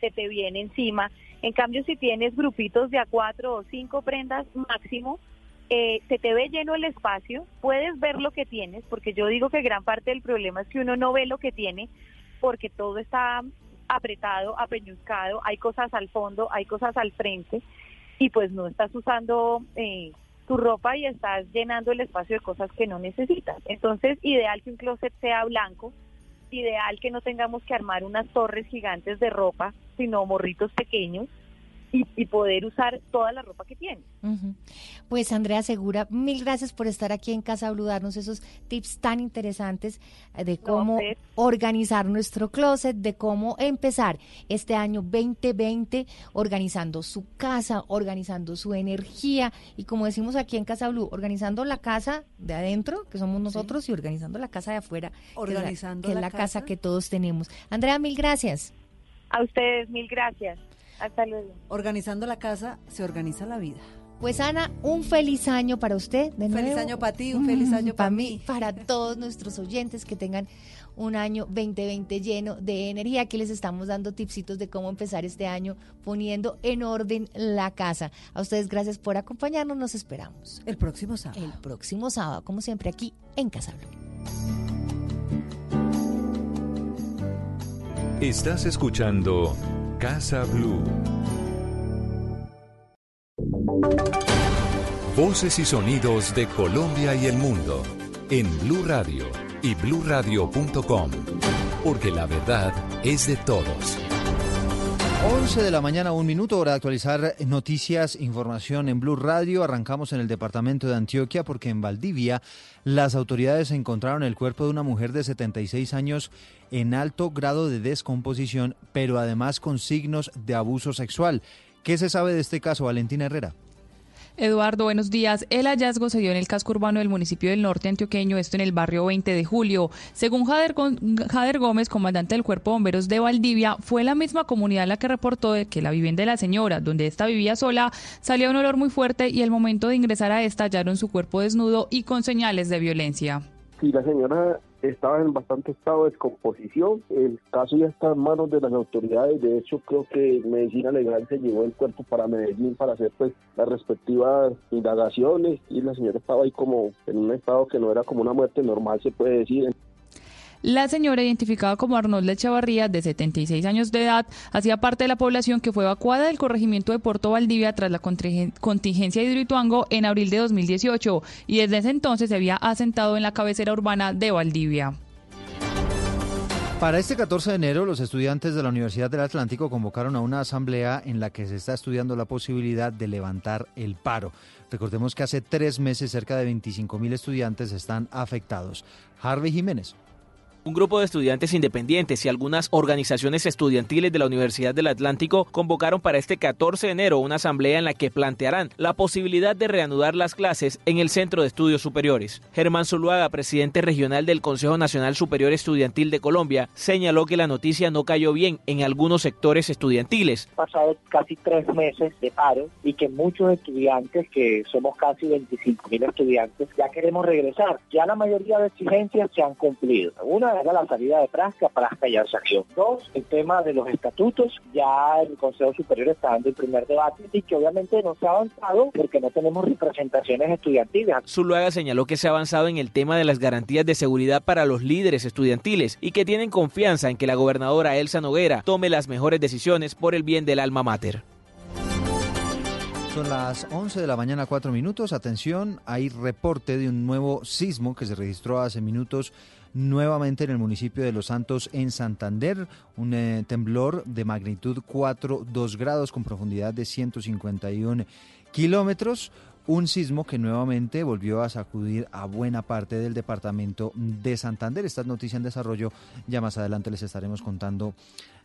Se te viene encima. En cambio, si tienes grupitos de a cuatro o cinco prendas máximo, eh, se te ve lleno el espacio, puedes ver lo que tienes, porque yo digo que gran parte del problema es que uno no ve lo que tiene, porque todo está apretado, apeñuscado, hay cosas al fondo, hay cosas al frente y pues no estás usando eh, tu ropa y estás llenando el espacio de cosas que no necesitas. Entonces, ideal que un closet sea blanco, ideal que no tengamos que armar unas torres gigantes de ropa, sino morritos pequeños y, poder usar toda la ropa que tiene. Pues Andrea Segura, mil gracias por estar aquí en Casa Blue, darnos esos tips tan interesantes eh, de cómo organizar nuestro closet, de cómo empezar este año 2020 organizando su casa, organizando su energía y como decimos aquí en Casa Blue, organizando la casa de adentro, que somos nosotros, y organizando la casa de afuera, organizando que es la, casa que todos tenemos. Andrea, mil gracias. A ustedes, mil gracias. Hasta luego. Organizando la casa, se organiza la vida. Pues Ana, un feliz año para usted. De feliz año para ti, un feliz año para mí. Para todos nuestros oyentes que tengan un año 2020 lleno de energía. Aquí les estamos dando tipsitos de cómo empezar este año poniendo en orden la casa. A ustedes gracias por acompañarnos. Nos esperamos. El próximo sábado. El próximo sábado, como siempre, aquí en Casa Estás escuchando Casa Blue. Voces y sonidos de Colombia y el mundo en Blue Radio y bluradio.com, porque la verdad es de todos. 11 de la mañana, un minuto, hora de actualizar noticias, información en Blue Radio. Arrancamos en el departamento de Antioquia porque en Valdivia las autoridades encontraron el cuerpo de una mujer de 76 años en alto grado de descomposición, pero además con signos de abuso sexual. ¿Qué se sabe de este caso, Valentina Herrera? Eduardo, buenos días. El hallazgo se dio en el casco urbano del municipio del norte antioqueño, esto en el barrio 20 de julio. Según Jader, Jader Gómez, comandante del Cuerpo de Bomberos de Valdivia, fue la misma comunidad la que reportó de que la vivienda de la señora, donde esta vivía sola, salía un olor muy fuerte y el momento de ingresar a esta hallaron su cuerpo desnudo y con señales de violencia. Sí, la señora estaba en bastante estado de descomposición. El caso ya está en manos de las autoridades. De hecho, creo que Medicina Legal se llevó el cuerpo para Medellín para hacer pues las respectivas indagaciones y la señora estaba ahí como en un estado que no era como una muerte normal, se puede decir. La señora, identificada como Arnold Echavarría, de 76 años de edad, hacía parte de la población que fue evacuada del corregimiento de Puerto Valdivia tras la contingencia de Hidroituango en abril de 2018 y desde ese entonces se había asentado en la cabecera urbana de Valdivia. Para este 14 de enero, los estudiantes de la Universidad del Atlántico convocaron a una asamblea en la que se está estudiando la posibilidad de levantar el paro. Recordemos que hace tres meses cerca de 25 mil estudiantes están afectados. Harvey Jiménez. Un grupo de estudiantes independientes y algunas organizaciones estudiantiles de la Universidad del Atlántico convocaron para este 14 de enero una asamblea en la que plantearán la posibilidad de reanudar las clases en el Centro de Estudios Superiores. Germán Zuluaga, presidente regional del Consejo Nacional Superior Estudiantil de Colombia, señaló que la noticia no cayó bien en algunos sectores estudiantiles. Pasado casi tres meses de paro y que muchos estudiantes, que somos casi 25 mil estudiantes, ya queremos regresar. Ya la mayoría de exigencias se han cumplido. Una era la salida de Prasca, Prasca ya se acción. Dos, el tema de los estatutos, ya el Consejo Superior está dando el primer debate y que obviamente no se ha avanzado porque no tenemos representaciones estudiantiles. Zuluaga señaló que se ha avanzado en el tema de las garantías de seguridad para los líderes estudiantiles y que tienen confianza en que la gobernadora Elsa Noguera tome las mejores decisiones por el bien del alma mater. Son las 11 de la mañana, 4 minutos. Atención, hay reporte de un nuevo sismo que se registró hace minutos nuevamente en el municipio de Los Santos, en Santander, un eh, temblor de magnitud 4,2 grados con profundidad de 151 kilómetros un sismo que nuevamente volvió a sacudir a buena parte del departamento de Santander. Esta es noticia en desarrollo, ya más adelante les estaremos contando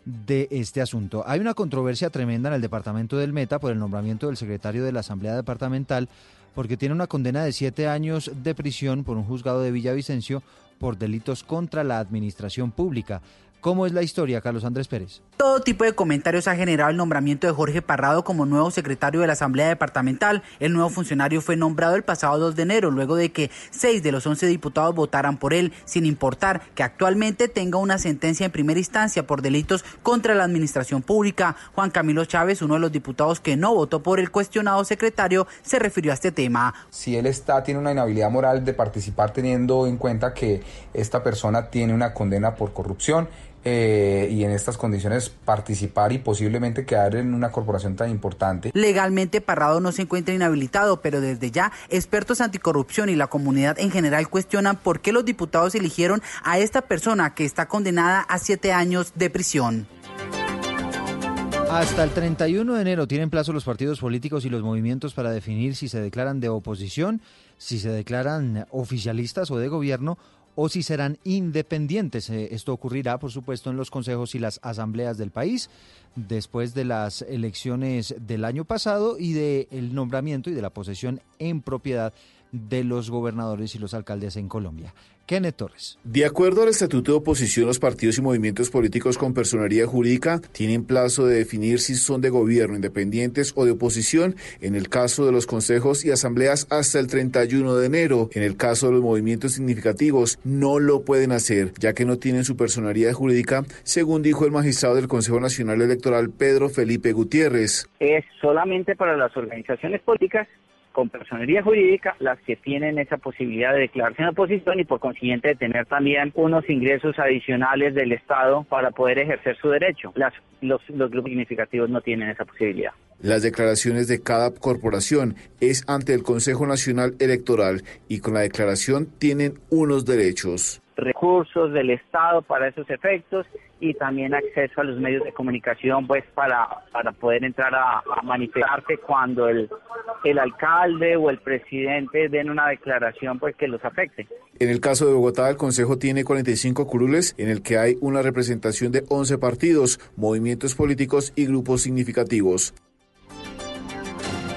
de este asunto. Hay una controversia tremenda en el departamento del Meta por el nombramiento del secretario de la Asamblea Departamental porque tiene una condena de siete años de prisión por un juzgado de Villavicencio por delitos contra la administración pública. ¿Cómo es la historia, Carlos Andrés Pérez? Todo tipo de comentarios ha generado el nombramiento de Jorge Parrado como nuevo secretario de la Asamblea Departamental. El nuevo funcionario fue nombrado el pasado 2 de enero, luego de que seis de los 11 diputados votaran por él, sin importar que actualmente tenga una sentencia en primera instancia por delitos contra la administración pública. Juan Camilo Chávez, uno de los diputados que no votó por el cuestionado secretario, se refirió a este tema. Si él está, tiene una inhabilidad moral de participar teniendo en cuenta que esta persona tiene una condena por corrupción, eh, y en estas condiciones participar y posiblemente quedar en una corporación tan importante. Legalmente Parrado no se encuentra inhabilitado, pero desde ya expertos anticorrupción y la comunidad en general cuestionan por qué los diputados eligieron a esta persona que está condenada a siete años de prisión. Hasta el 31 de enero tienen plazo los partidos políticos y los movimientos para definir si se declaran de oposición, si se declaran oficialistas o de gobierno o si serán independientes. Eh, esto ocurrirá, por supuesto, en los consejos y las asambleas del país después de las elecciones del año pasado y del nombramiento y de la posesión en propiedad de los gobernadores y los alcaldes en Colombia. Kenneth Torres. De acuerdo al Estatuto de Oposición, los partidos y movimientos políticos con personería jurídica tienen plazo de definir si son de gobierno, independientes o de oposición, en el caso de los consejos y asambleas hasta el 31 de enero. En el caso de los movimientos significativos, no lo pueden hacer, ya que no tienen su personalidad jurídica, según dijo el magistrado del Consejo Nacional Electoral, Pedro Felipe Gutiérrez. Es solamente para las organizaciones políticas con personería jurídica las que tienen esa posibilidad de declararse en oposición y por consiguiente de tener también unos ingresos adicionales del Estado para poder ejercer su derecho. Las, los, los grupos significativos no tienen esa posibilidad. Las declaraciones de cada corporación es ante el Consejo Nacional Electoral y con la declaración tienen unos derechos recursos del Estado para esos efectos y también acceso a los medios de comunicación pues para, para poder entrar a, manifestarse cuando el, el alcalde o el presidente den una declaración pues que los afecte. En el caso de Bogotá, el Consejo tiene 45 curules en el que hay una representación de 11 partidos, movimientos políticos y grupos significativos.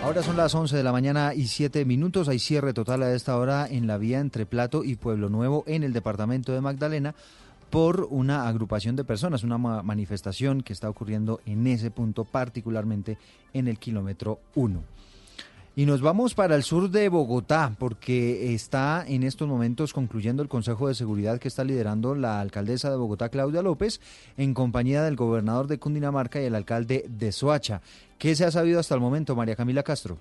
Ahora son las 11 de la mañana y 7 minutos. Hay cierre total a esta hora en la vía entre Plato y Pueblo Nuevo en el departamento de Magdalena por una agrupación de personas, una manifestación que está ocurriendo en ese punto, particularmente en el kilómetro 1. Y nos vamos para el sur de Bogotá, porque está en estos momentos concluyendo el Consejo de Seguridad que está liderando la alcaldesa de Bogotá, Claudia López, en compañía del gobernador de Cundinamarca y el alcalde de Soacha. ¿Qué se ha sabido hasta el momento, María Camila Castro?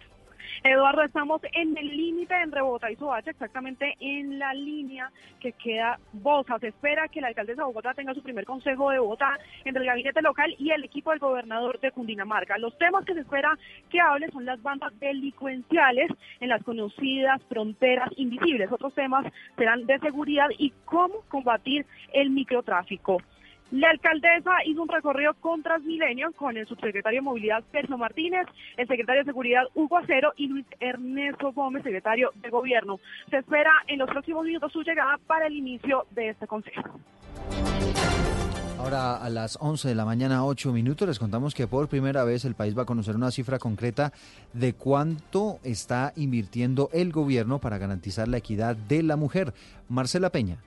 Eduardo, estamos en el límite entre Bogotá y Soacha, exactamente en la línea que queda Bosa. Se espera que la alcaldesa de Bogotá tenga su primer consejo de Bogotá entre el gabinete local y el equipo del gobernador de Cundinamarca. Los temas que se espera que hable son las bandas delincuenciales en las conocidas fronteras invisibles. Otros temas serán de seguridad y cómo combatir el microtráfico. La alcaldesa hizo un recorrido con Transmilenio con el subsecretario de Movilidad Sergio Martínez, el secretario de Seguridad Hugo Acero y Luis Ernesto Gómez, secretario de Gobierno. Se espera en los próximos minutos su llegada para el inicio de este consejo. Ahora a las 11 de la mañana, 8 minutos, les contamos que por primera vez el país va a conocer una cifra concreta de cuánto está invirtiendo el gobierno para garantizar la equidad de la mujer. Marcela Peña.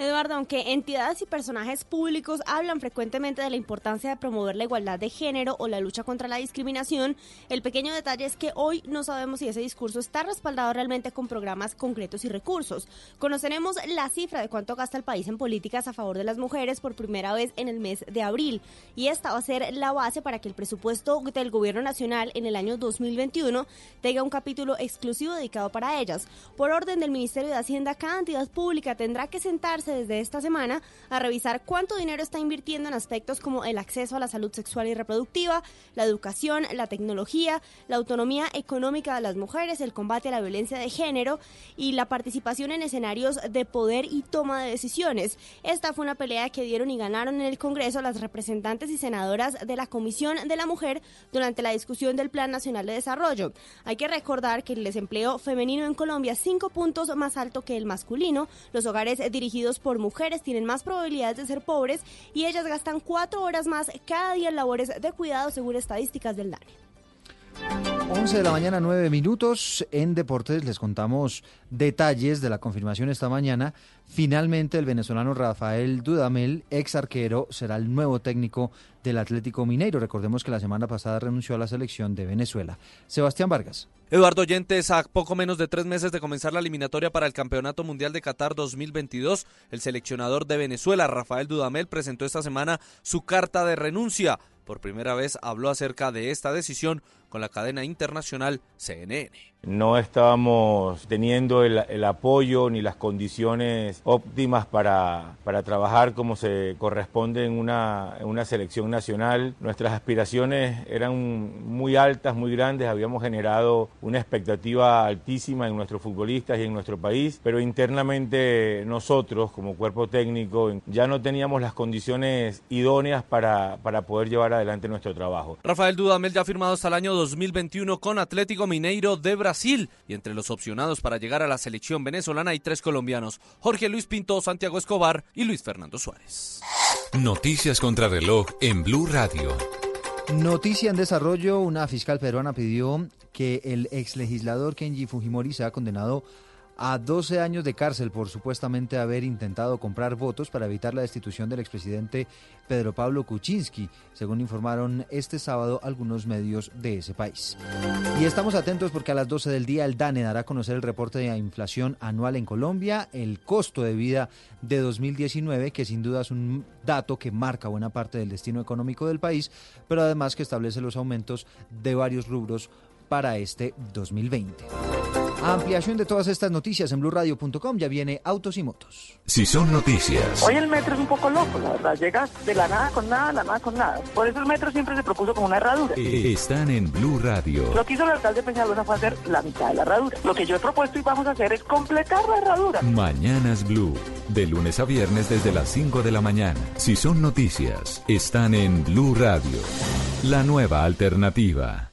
Eduardo, aunque entidades y personajes públicos hablan frecuentemente de la importancia de promover la igualdad de género o la lucha contra la discriminación, el pequeño detalle es que hoy no sabemos si ese discurso está respaldado realmente con programas concretos y recursos. Conoceremos la cifra de cuánto gasta el país en políticas a favor de las mujeres por primera vez en el mes de abril y esta va a ser la base para que el presupuesto del gobierno nacional en el año 2021 tenga un capítulo exclusivo dedicado para ellas. Por orden del Ministerio de Hacienda, cada entidad pública tendrá que sentar desde esta semana a revisar cuánto dinero está invirtiendo en aspectos como el acceso a la salud sexual y reproductiva, la educación, la tecnología, la autonomía económica de las mujeres, el combate a la violencia de género y la participación en escenarios de poder y toma de decisiones. Esta fue una pelea que dieron y ganaron en el Congreso las representantes y senadoras de la Comisión de la Mujer durante la discusión del Plan Nacional de Desarrollo. Hay que recordar que el desempleo femenino en Colombia es cinco puntos más alto que el masculino. Los hogares dirigidos por mujeres tienen más probabilidades de ser pobres y ellas gastan cuatro horas más cada día en labores de cuidado según estadísticas del DANE. 11 de la mañana, 9 minutos. En Deportes les contamos detalles de la confirmación esta mañana. Finalmente, el venezolano Rafael Dudamel, ex arquero, será el nuevo técnico del Atlético Mineiro. Recordemos que la semana pasada renunció a la selección de Venezuela. Sebastián Vargas. Eduardo Yentes, a poco menos de tres meses de comenzar la eliminatoria para el Campeonato Mundial de Qatar 2022, el seleccionador de Venezuela, Rafael Dudamel, presentó esta semana su carta de renuncia. Por primera vez habló acerca de esta decisión con la cadena internacional CNN. No estábamos teniendo el, apoyo ni las condiciones óptimas para, para trabajar como se corresponde en una, en una selección nacional. Nuestras aspiraciones eran muy altas, muy grandes. Habíamos generado una expectativa altísima en nuestros futbolistas y en nuestro país, pero internamente nosotros como cuerpo técnico ya no teníamos las condiciones idóneas para, para poder llevar adelante nuestro trabajo. Rafael Dudamel ya ha firmado hasta el año 2021 con Atlético Mineiro de Brasil y entre los opcionados para llegar a la selección venezolana hay tres colombianos, Jorge Luis Pinto, Santiago Escobar y Luis Fernando Suárez. Noticias contra reloj en Blue Radio. Noticia en desarrollo, una fiscal peruana pidió que el ex legislador Kenji Fujimori sea condenado a 12 años de cárcel por supuestamente haber intentado comprar votos para evitar la destitución del expresidente Pedro Pablo Kuczynski, según informaron este sábado algunos medios de ese país. Y estamos atentos porque a las 12 del día el DANE dará a conocer el reporte de inflación anual en Colombia, el costo de vida de 2019, que sin duda es un dato que marca buena parte del destino económico del país, pero además que establece los aumentos de varios rubros para este 2020. Ampliación de todas estas noticias en blurradio.com. Ya viene Autos y Motos. Si son noticias. Hoy el metro es un poco loco, la verdad. Llegas de la nada con nada, la nada con nada. Por eso el metro siempre se propuso como una herradura. Están en Blue Radio. Lo que hizo el alcalde Peñalosa fue hacer la mitad de la herradura. Lo que yo he propuesto y vamos a hacer es completar la herradura. Mañanas Blue. De lunes a viernes desde las 5 de la mañana. Si son noticias, están en Blue Radio. La nueva alternativa.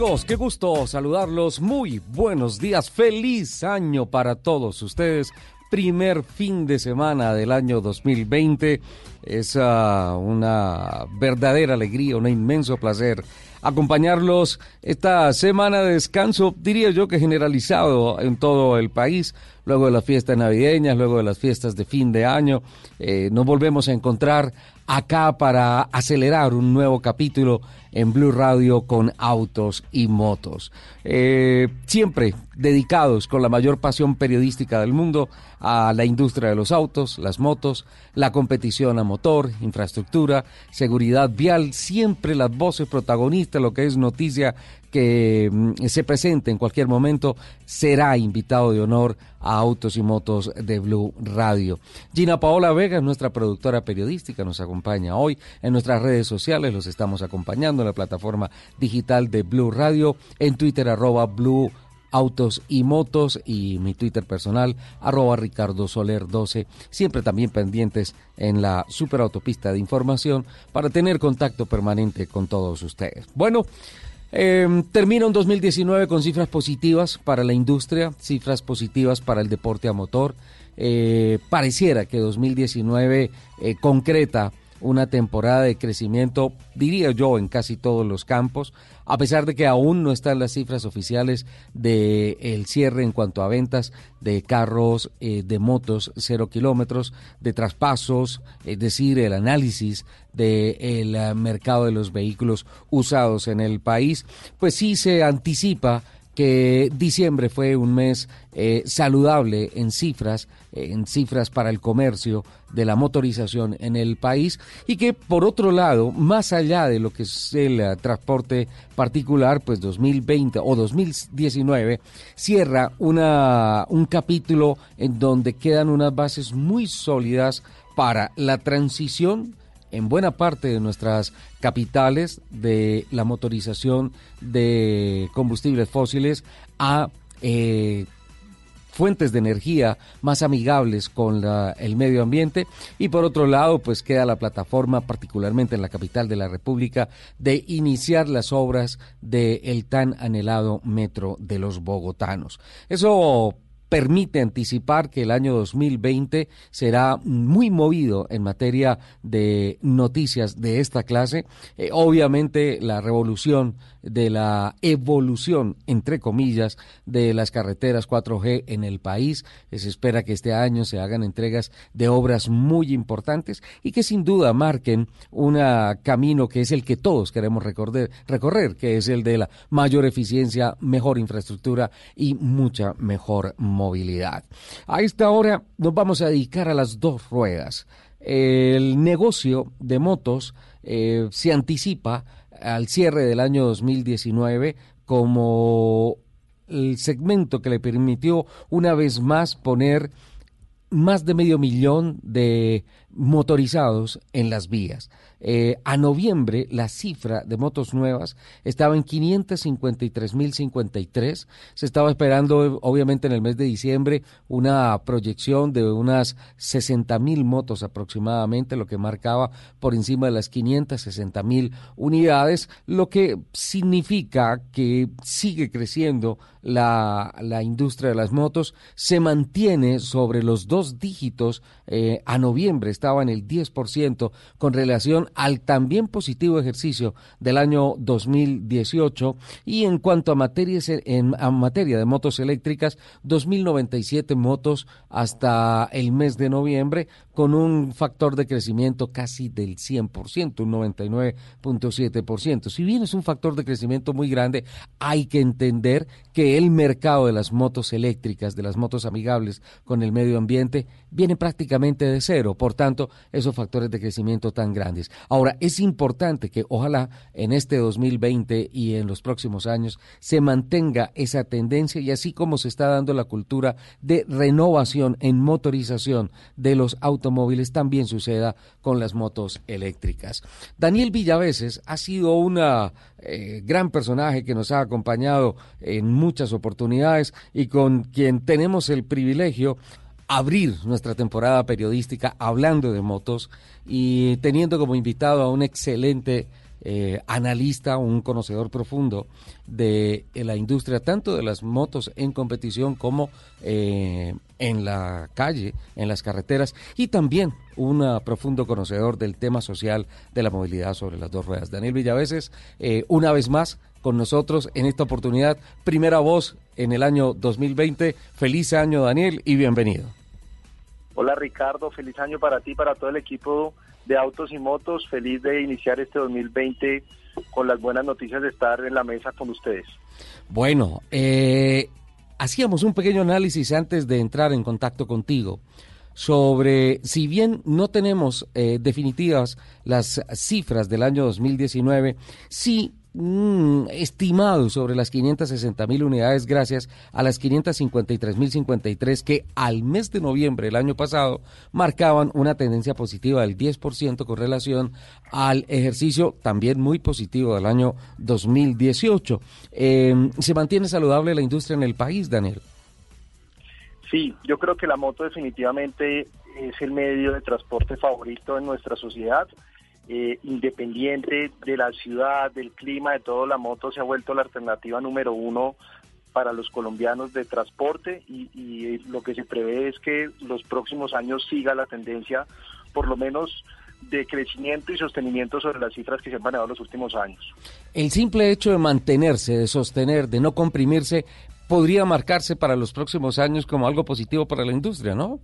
Amigos? Qué gusto saludarlos. Muy buenos días. Feliz año para todos ustedes. Primer fin de semana del año 2020. Es ah, una verdadera alegría, un inmenso placer acompañarlos esta semana de descanso, diría yo que generalizado en todo el país, luego de las fiestas navideñas, luego de las fiestas de fin de año. Eh, nos volvemos a encontrar acá para acelerar un nuevo capítulo en Blue Radio con autos y motos. Eh, siempre dedicados con la mayor pasión periodística del mundo a la industria de los autos, las motos, la competición a motor, infraestructura, seguridad vial, siempre las voces protagonistas, lo que es noticia que mm, se presente en cualquier momento, será invitado de honor a Autos y Motos de Blue Radio. Gina Paola Vega, nuestra productora periodística, nos acompaña hoy en nuestras redes sociales, los estamos acompañando en la plataforma digital de Blue Radio, en Twitter arroba Blue Autos y Motos y mi Twitter personal, arroba Ricardo Soler 12, siempre también pendientes en la superautopista de información para tener contacto permanente con todos ustedes. Bueno, eh, termina un 2019 con cifras positivas para la industria, cifras positivas para el deporte a motor. Eh, pareciera que 2019 eh, concreta una temporada de crecimiento, diría yo, en casi todos los campos, a pesar de que aún no están las cifras oficiales del el cierre en cuanto a ventas de carros, eh, de motos cero kilómetros, de traspasos, es decir, el análisis del eh, mercado de los vehículos usados en el país, pues sí se anticipa que diciembre fue un mes eh, saludable en cifras, en cifras para el comercio de la motorización en el país y que por otro lado, más allá de lo que es el uh, transporte particular, pues 2020 o 2019 cierra una, un capítulo en donde quedan unas bases muy sólidas para la transición en buena parte de nuestras capitales de la motorización de combustibles fósiles a eh, fuentes de energía más amigables con el medio ambiente y por otro lado pues queda la plataforma particularmente en la capital de la República de iniciar las obras del el tan anhelado metro de los bogotanos. Eso permite anticipar que el año 2020 será muy movido en materia de noticias de esta clase. Eh, obviamente la revolución de la evolución, entre comillas, de las carreteras 4G en el país. Se espera que este año se hagan entregas de obras muy importantes y que sin duda marquen un camino que es el que todos queremos recorrer, recorrer, que es el de la mayor eficiencia, mejor infraestructura y mucha mejor movilidad. A esta hora nos vamos a dedicar a las dos ruedas. El negocio de motos eh, se anticipa al cierre del año 2019 como el segmento que le permitió una vez más poner más de medio millón de motorizados en las vías. Eh, a noviembre la cifra de motos nuevas estaba en 553.053. Se estaba esperando, obviamente, en el mes de diciembre una proyección de unas 60.000 motos aproximadamente, lo que marcaba por encima de las 560.000 unidades, lo que significa que sigue creciendo la, la industria de las motos, se mantiene sobre los dos dígitos eh, a noviembre estaba en el 10% con relación al también positivo ejercicio del año 2018 y en cuanto a, materias, en, a materia de motos eléctricas, 2.097 motos hasta el mes de noviembre con un factor de crecimiento casi del 100%, un 99.7%. Si bien es un factor de crecimiento muy grande, hay que entender que el mercado de las motos eléctricas, de las motos amigables con el medio ambiente, viene prácticamente de cero. Por tanto, esos factores de crecimiento tan grandes. Ahora, es importante que ojalá en este 2020 y en los próximos años se mantenga esa tendencia y así como se está dando la cultura de renovación en motorización de los automóviles, también suceda con las motos eléctricas. Daniel Villaveses ha sido un eh, gran personaje que nos ha acompañado en muchas oportunidades y con quien tenemos el privilegio abrir nuestra temporada periodística hablando de motos y teniendo como invitado a un excelente eh, analista, un conocedor profundo de, la industria, tanto de las motos en competición como eh, en la calle, en las carreteras, y también un profundo conocedor del tema social de la movilidad sobre las dos ruedas. Daniel Villaveses, eh, una vez más con nosotros en esta oportunidad, primera voz en el año 2020. Feliz año, Daniel, y bienvenido. Hola Ricardo, feliz año para ti, para todo el equipo de autos y motos. Feliz de iniciar este 2020 con las buenas noticias de estar en la mesa con ustedes. Bueno, eh, hacíamos un pequeño análisis antes de entrar en contacto contigo sobre, si bien no tenemos eh, definitivas las cifras del año 2019, sí Mm, estimado sobre las 560 mil unidades gracias a las 553 mil 53 que al mes de noviembre del año pasado marcaban una tendencia positiva del 10% con relación al ejercicio también muy positivo del año 2018. Em, ¿Se mantiene saludable la industria en el país, Daniel? Sí, yo creo que la moto definitivamente es el medio de transporte favorito en nuestra sociedad eh, independiente de la ciudad, del clima, de todo, la moto se ha vuelto la alternativa número uno para los colombianos de transporte y, lo que se prevé es que los próximos años siga la tendencia, por lo menos de crecimiento y sostenimiento sobre las cifras que se han manejado los últimos años. El simple hecho de mantenerse, de sostener, de no comprimirse, podría marcarse para los próximos años como algo positivo para la industria, ¿no?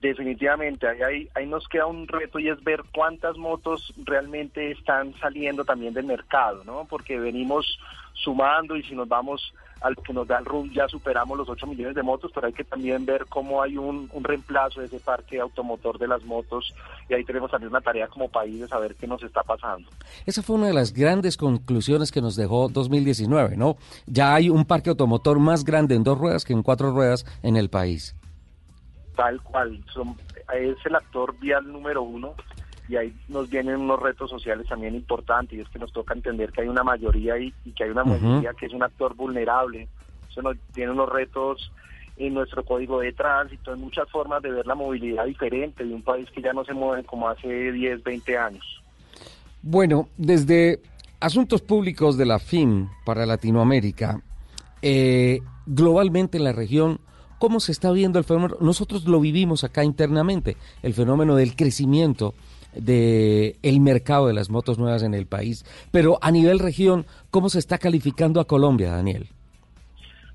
Definitivamente, ahí, ahí, nos queda un reto y es ver cuántas motos realmente están saliendo también del mercado, ¿no? Porque venimos sumando y si nos vamos al que nos da el RUM ya superamos los 8 millones de motos, pero hay que también ver cómo hay un, un reemplazo de ese parque automotor de las motos y ahí tenemos también una tarea como país de saber qué nos está pasando. Esa fue una de las grandes conclusiones que nos dejó 2019, ¿no? Ya hay un parque automotor más grande en dos ruedas que en cuatro ruedas en el país tal cual. Son, es el actor vial número uno y ahí nos vienen unos retos sociales también importantes y es que nos toca entender que hay una mayoría y, que hay una mayoría que es un actor vulnerable. Eso nos tiene unos retos en nuestro código de tránsito, en muchas formas de ver la movilidad diferente de un país que ya no se mueve como hace 10, 20 años. Bueno, desde Asuntos Públicos de la FIM para Latinoamérica, eh, globalmente en la región ¿Cómo se está viendo el fenómeno? Nosotros lo vivimos acá internamente, el fenómeno del crecimiento del el mercado de las motos nuevas en el país. Pero a nivel región, ¿cómo se está calificando a Colombia, Daniel?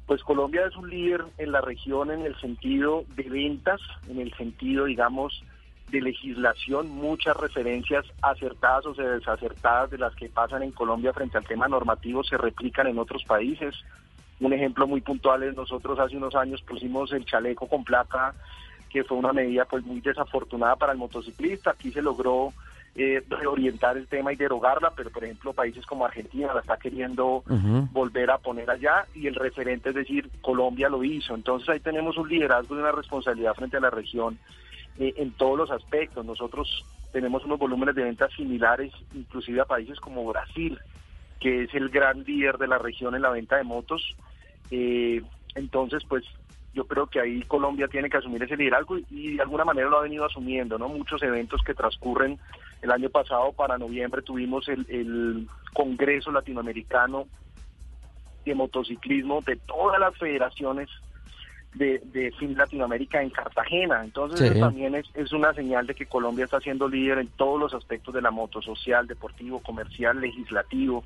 Pues Colombia es un líder en la región en el sentido de ventas, en el sentido, digamos, de legislación, muchas referencias acertadas o desacertadas de las que pasan en Colombia frente al tema normativo se replican en otros países. Un ejemplo muy puntual es nosotros hace unos años pusimos el chaleco con placa, que fue una medida pues muy desafortunada para el motociclista. Aquí se logró eh, reorientar el tema y derogarla, pero por ejemplo países como Argentina la está queriendo volver a poner allá y el referente, es decir, Colombia lo hizo. Entonces ahí tenemos un liderazgo y una responsabilidad frente a la región eh, en todos los aspectos. Nosotros tenemos unos volúmenes de ventas similares, inclusive a países como Brasil, que es el gran líder de la región en la venta de motos. Eh, entonces, pues yo creo que ahí Colombia tiene que asumir ese liderazgo y, de alguna manera lo ha venido asumiendo, ¿no? Muchos eventos que transcurren el año pasado para noviembre tuvimos el, el Congreso Latinoamericano de Motociclismo de todas las federaciones de, de fin Latinoamérica en Cartagena. Entonces también es, es una señal de que Colombia está siendo líder en todos los aspectos de la moto, social, deportivo, comercial, legislativo.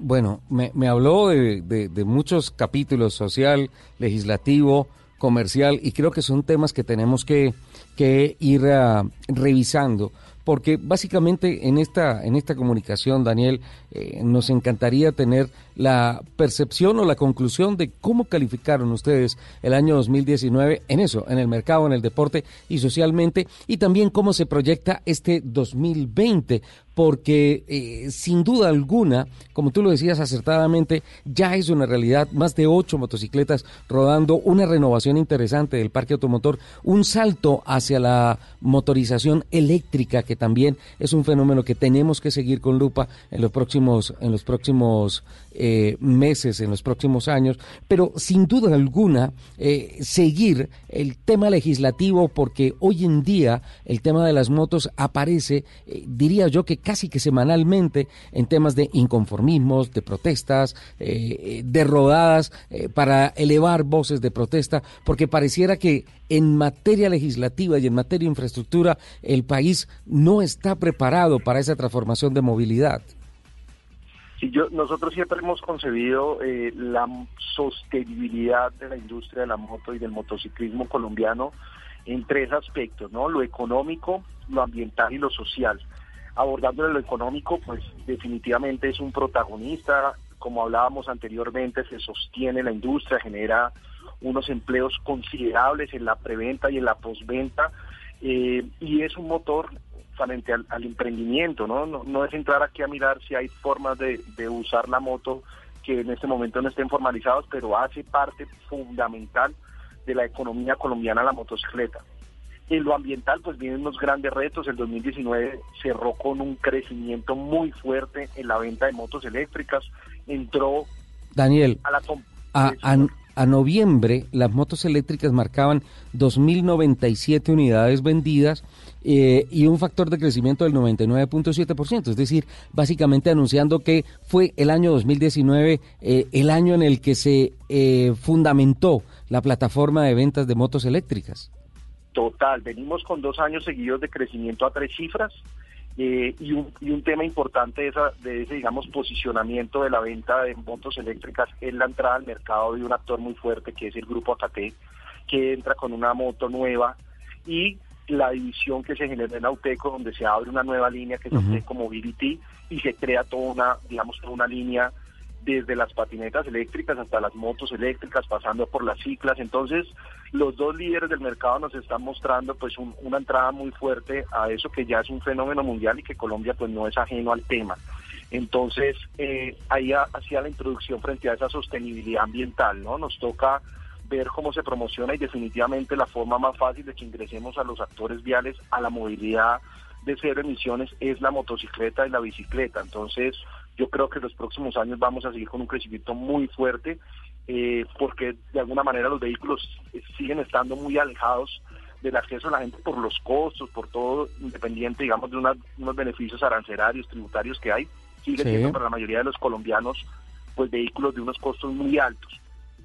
Bueno, me, me habló de, de, muchos capítulos, social, legislativo, comercial, y creo que son temas que tenemos que, que ir ah, revisando porque básicamente en esta, en esta comunicación, Daniel, eh, nos encantaría tener la percepción o la conclusión de cómo calificaron ustedes el año 2019 en eso, en el mercado, en el deporte y socialmente, y también cómo se proyecta este 2020, porque eh, sin duda alguna, como tú lo decías acertadamente, ya es una realidad, más de ocho motocicletas rodando, una renovación interesante del parque automotor, un salto hacia la motorización eléctrica, que también es un fenómeno que tenemos que seguir con lupa en los próximos, en los próximos eh, meses, en los próximos años, pero sin duda alguna eh, seguir el tema legislativo porque hoy en día el tema de las motos aparece, eh, diría yo que casi que semanalmente en temas de inconformismos, de protestas, de rodadas para elevar voces de protesta, porque pareciera que en materia legislativa y en materia de infraestructura el país no está preparado para esa transformación de movilidad. Sí, yo, nosotros siempre hemos concebido eh, la sostenibilidad de la industria de la moto y del motociclismo colombiano en tres aspectos, ¿no? Lo económico, lo ambiental y lo social. Abordándole lo económico, pues definitivamente es un protagonista, como hablábamos anteriormente, se sostiene la industria, genera unos empleos considerables en la preventa y en la posventa, eh, y es un motor frente al, emprendimiento, ¿no? ¿no? es entrar aquí a mirar si hay formas de, usar la moto que en este momento no estén formalizados, pero hace parte fundamental de la economía colombiana la motocicleta. En lo ambiental, pues vienen unos grandes retos. El 2019 cerró con un crecimiento muy fuerte en la venta de motos eléctricas. Entró Daniel, a, a noviembre las motos eléctricas marcaban 2.097 unidades vendidas eh, y un factor de crecimiento del 99.7%, es decir, básicamente anunciando que fue el año 2019 eh, el año en el que se eh, fundamentó la plataforma de ventas de motos eléctricas. Total, venimos con dos años seguidos de crecimiento a tres cifras y, un, y un tema importante de, esa, de ese, digamos, posicionamiento de la venta de motos eléctricas es la entrada al mercado de un actor muy fuerte que es el Grupo AKT, que entra con una moto nueva y la división que se genera en Auteco, donde se abre una nueva línea que es Auteco Mobility y se crea toda una, digamos, toda una línea desde las patinetas eléctricas hasta las motos eléctricas, pasando por las ciclas. Entonces, los dos líderes del mercado nos están mostrando pues una entrada muy fuerte a eso que ya es un fenómeno mundial y que Colombia pues no es ajeno al tema. Entonces, eh, ahí hacía la introducción frente a esa sostenibilidad ambiental, ¿no? Nos toca ver cómo se promociona y definitivamente la forma más fácil de que ingresemos a los actores viales a la movilidad de cero emisiones es la motocicleta y la bicicleta. Entonces, yo creo que en los próximos años vamos a seguir con un crecimiento muy fuerte eh, porque de alguna manera los vehículos siguen estando muy alejados del acceso a la gente por los costos, por todo, independiente, digamos, de unos beneficios arancelarios, tributarios que hay, sigue siendo para la mayoría de los colombianos, pues vehículos de unos costos muy altos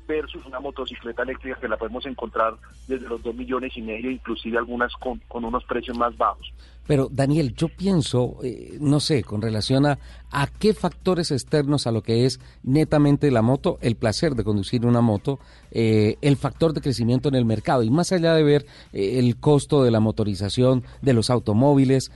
versus una motocicleta eléctrica que la podemos encontrar desde los 2 millones y medio, inclusive algunas con, con unos precios más bajos. Pero Daniel, yo pienso, eh, no sé, con relación a, a qué factores externos a lo que es netamente la moto, el placer de conducir una moto, eh, el factor de crecimiento en el mercado. Y más allá de ver eh, el costo de la motorización de los automóviles,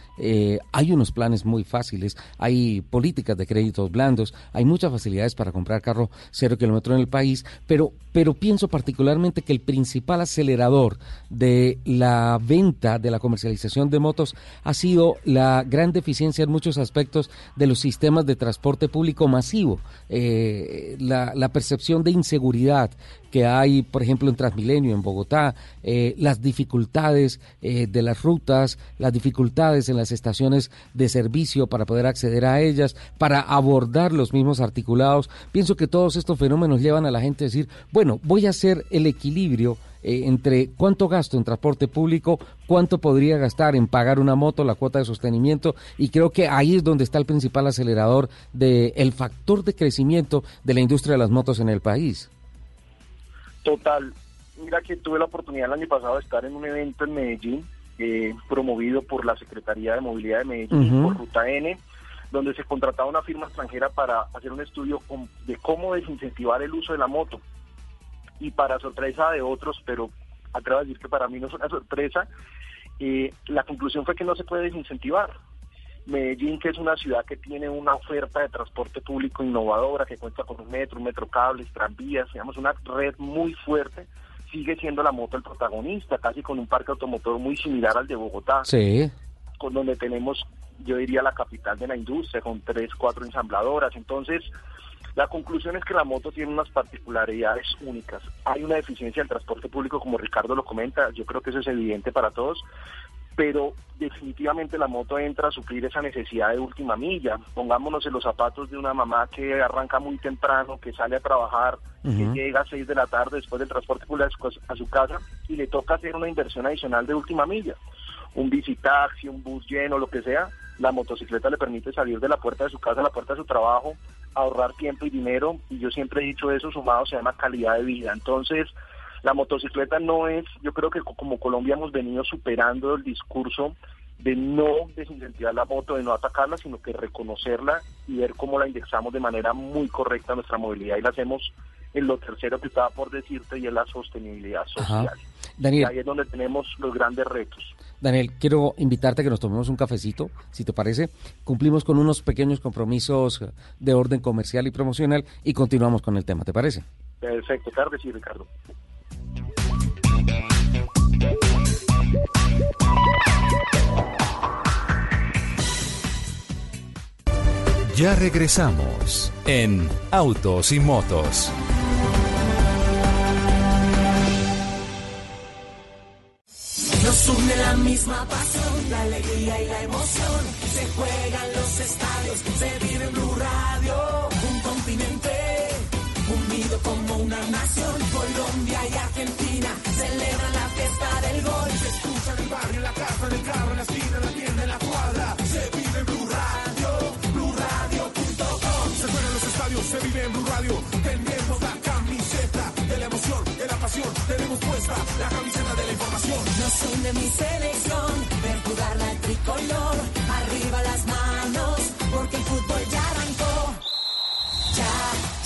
hay unos planes muy fáciles, hay políticas de créditos blandos, hay muchas facilidades para comprar carro cero kilómetro en el país, pero, pero pienso particularmente que el principal acelerador de la venta, de la comercialización de motos, ha sido la gran deficiencia en muchos aspectos de los sistemas de transporte público masivo, eh, la, percepción de inseguridad que hay, por ejemplo, en Transmilenio, en Bogotá, eh, las dificultades eh, de las rutas, las dificultades en las estaciones de servicio para poder acceder a ellas, para abordar los mismos articulados. Pienso que todos estos fenómenos llevan a la gente a decir, bueno, voy a hacer el equilibrio eh, entre cuánto gasto en transporte público, cuánto podría gastar en pagar una moto, la cuota de sostenimiento, y creo que ahí es donde está el principal acelerador del factor de crecimiento de la industria de las motos en el país. Total. Mira que tuve la oportunidad el año pasado de estar en un evento en Medellín, eh, promovido por la Secretaría de Movilidad de Medellín, por Ruta N, donde se contrataba una firma extranjera para hacer un estudio de cómo desincentivar el uso de la moto. Y para sorpresa de otros, pero atrevo a decir que para mí no es una sorpresa, eh, la conclusión fue que no se puede desincentivar. Medellín, que es una ciudad que tiene una oferta de transporte público innovadora, que cuenta con un metro, un metro cables, tranvías, digamos, una red muy fuerte, sigue siendo la moto el protagonista, casi con un parque automotor muy similar al de Bogotá. Sí. Con donde tenemos, yo diría, la capital de la industria, con tres, cuatro ensambladoras. Entonces, la conclusión es que la moto tiene unas particularidades únicas. Hay una deficiencia del transporte público, como Ricardo lo comenta, yo creo que eso es evidente para todos, pero definitivamente la moto entra a suplir esa necesidad de última milla. Pongámonos en los zapatos de una mamá que arranca muy temprano, que sale a trabajar, que llega a 6 de la tarde después del transporte público a su casa y le toca hacer una inversión adicional de última milla. Un bicitaxi, un bus lleno, lo que sea, la motocicleta le permite salir de la puerta de su casa a la puerta de su trabajo, ahorrar tiempo y dinero, y yo siempre he dicho eso, sumado se llama calidad de vida. Entonces, la motocicleta no es, yo creo que como Colombia hemos venido superando el discurso de no desincentivar la moto, de no atacarla, sino que reconocerla y ver cómo la indexamos de manera muy correcta a nuestra movilidad y la hacemos en lo tercero que estaba por decirte y es la sostenibilidad social. Daniel, y ahí es donde tenemos los grandes retos. Daniel, quiero invitarte a que nos tomemos un cafecito, si te parece. Cumplimos con unos pequeños compromisos de orden comercial y promocional y continuamos con el tema, ¿te parece? Perfecto, claro que sí, Ricardo. Ya regresamos en Autos y Motos. Nos une la misma pasión, la alegría y la emoción. Se juegan los estadios, se vive en Blue Radio. Un continente unido como una nación. Colombia y Argentina celebran la fiesta del gol. Se escucha en el barrio, en la casa, en el carro, en la esquina, en la tienda, en la cuadra. Se vive en Blue Radio, BlueRadio.com. Se juegan los estadios, se vive en Blue Radio. Pasión. Tenemos puesta la camiseta de la información. Nos une mi selección, ver jugar la tricolor. Arriba las manos, porque el fútbol ya arrancó. Ya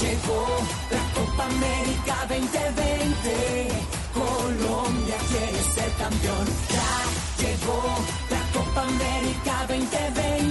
llegó la Copa América 2020. Colombia quiere ser campeón. Ya llegó la Copa América 2020.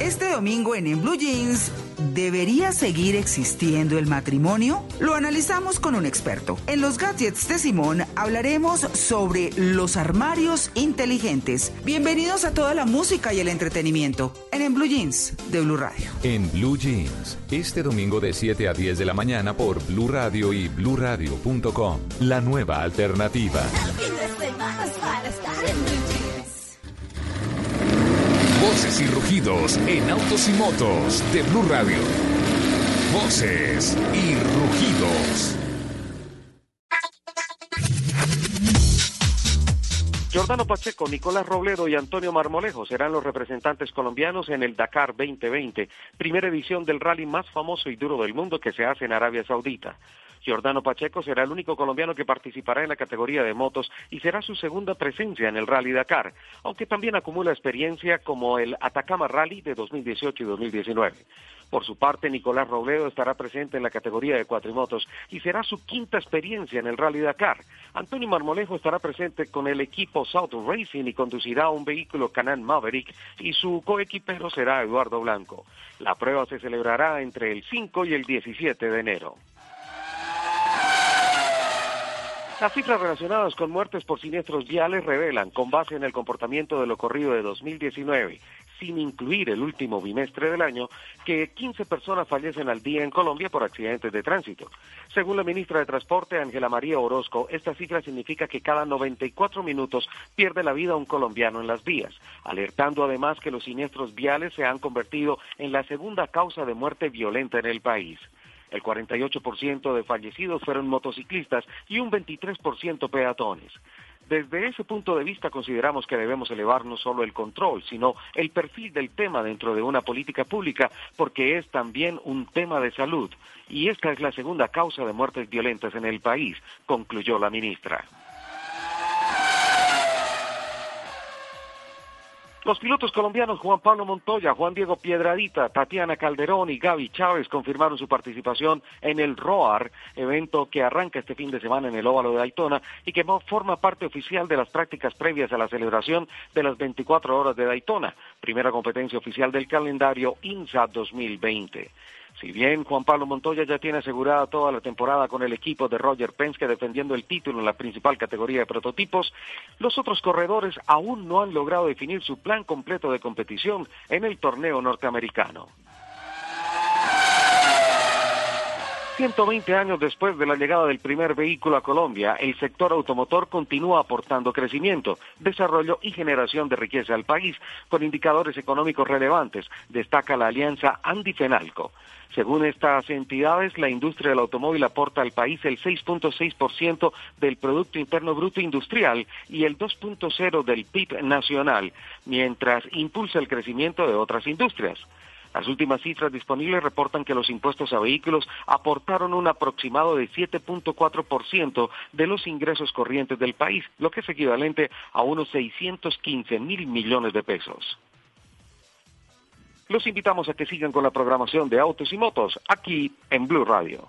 Este domingo en En Blue Jeans, ¿debería seguir existiendo el matrimonio? Lo analizamos con un experto. En los gadgets de Simón hablaremos sobre los armarios inteligentes. Bienvenidos a toda la música y el entretenimiento en En Blue Jeans de Blue Radio. En Blue Jeans, este domingo de 7 a 10 de la mañana por Blue Radio y bluradio.com. La nueva alternativa. Voces y rugidos en autos y motos de Blue Radio. Voces y rugidos. Jordano Pacheco, Nicolás Robledo y Antonio Marmolejo serán los representantes colombianos en el Dakar 2020, primera edición del rally más famoso y duro del mundo que se hace en Arabia Saudita. Giordano Pacheco será el único colombiano que participará en la categoría de motos y será su segunda presencia en el Rally Dakar, aunque también acumula experiencia como el Atacama Rally de 2018 y 2019. Por su parte, Nicolás Robledo estará presente en la categoría de cuatrimotos y será su quinta experiencia en el Rally Dakar. Antonio Marmolejo estará presente con el equipo South Racing y conducirá un vehículo Canan Maverick y su coequipero será Eduardo Blanco. La prueba se celebrará entre el 5 y el 17 de enero. Las cifras relacionadas con muertes por siniestros viales revelan, con base en el comportamiento de lo corrido de 2019, sin incluir el último bimestre del año, que 15 personas fallecen al día en Colombia por accidentes de tránsito. Según la ministra de Transporte, Ángela María Orozco, esta cifra significa que cada 94 minutos pierde la vida un colombiano en las vías, alertando además que los siniestros viales se han convertido en la segunda causa de muerte violenta en el país. El 48% de fallecidos fueron motociclistas y un 23% peatones. Desde ese punto de vista consideramos que debemos elevar no solo el control, sino el perfil del tema dentro de una política pública, porque es también un tema de salud. Y esta es la segunda causa de muertes violentas en el país, concluyó la ministra. Los pilotos colombianos Juan Pablo Montoya, Juan Diego Piedradita, Tatiana Calderón y Gaby Chávez confirmaron su participación en el ROAR, evento que arranca este fin de semana en el Óvalo de Daytona y que forma parte oficial de las prácticas previas a la celebración de las 24 horas de Daytona, primera competencia oficial del calendario INSA 2020. Si bien Juan Pablo Montoya ya tiene asegurada toda la temporada con el equipo de Roger Penske defendiendo el título en la principal categoría de prototipos, los otros corredores aún no han logrado definir su plan completo de competición en el torneo norteamericano. 120 años después de la llegada del primer vehículo a Colombia, el sector automotor continúa aportando crecimiento, desarrollo y generación de riqueza al país, con indicadores económicos relevantes, destaca la alianza Andifenalco. Según estas entidades, la industria del automóvil aporta al país el 6.6% del Producto Interno Bruto Industrial y el 2.0% del PIB nacional, mientras impulsa el crecimiento de otras industrias. Las últimas cifras disponibles reportan que los impuestos a vehículos aportaron un aproximado de 7.4% de los ingresos corrientes del país, lo que es equivalente a unos 615 mil millones de pesos. Los invitamos a que sigan con la programación de Autos y Motos aquí en Blue Radio.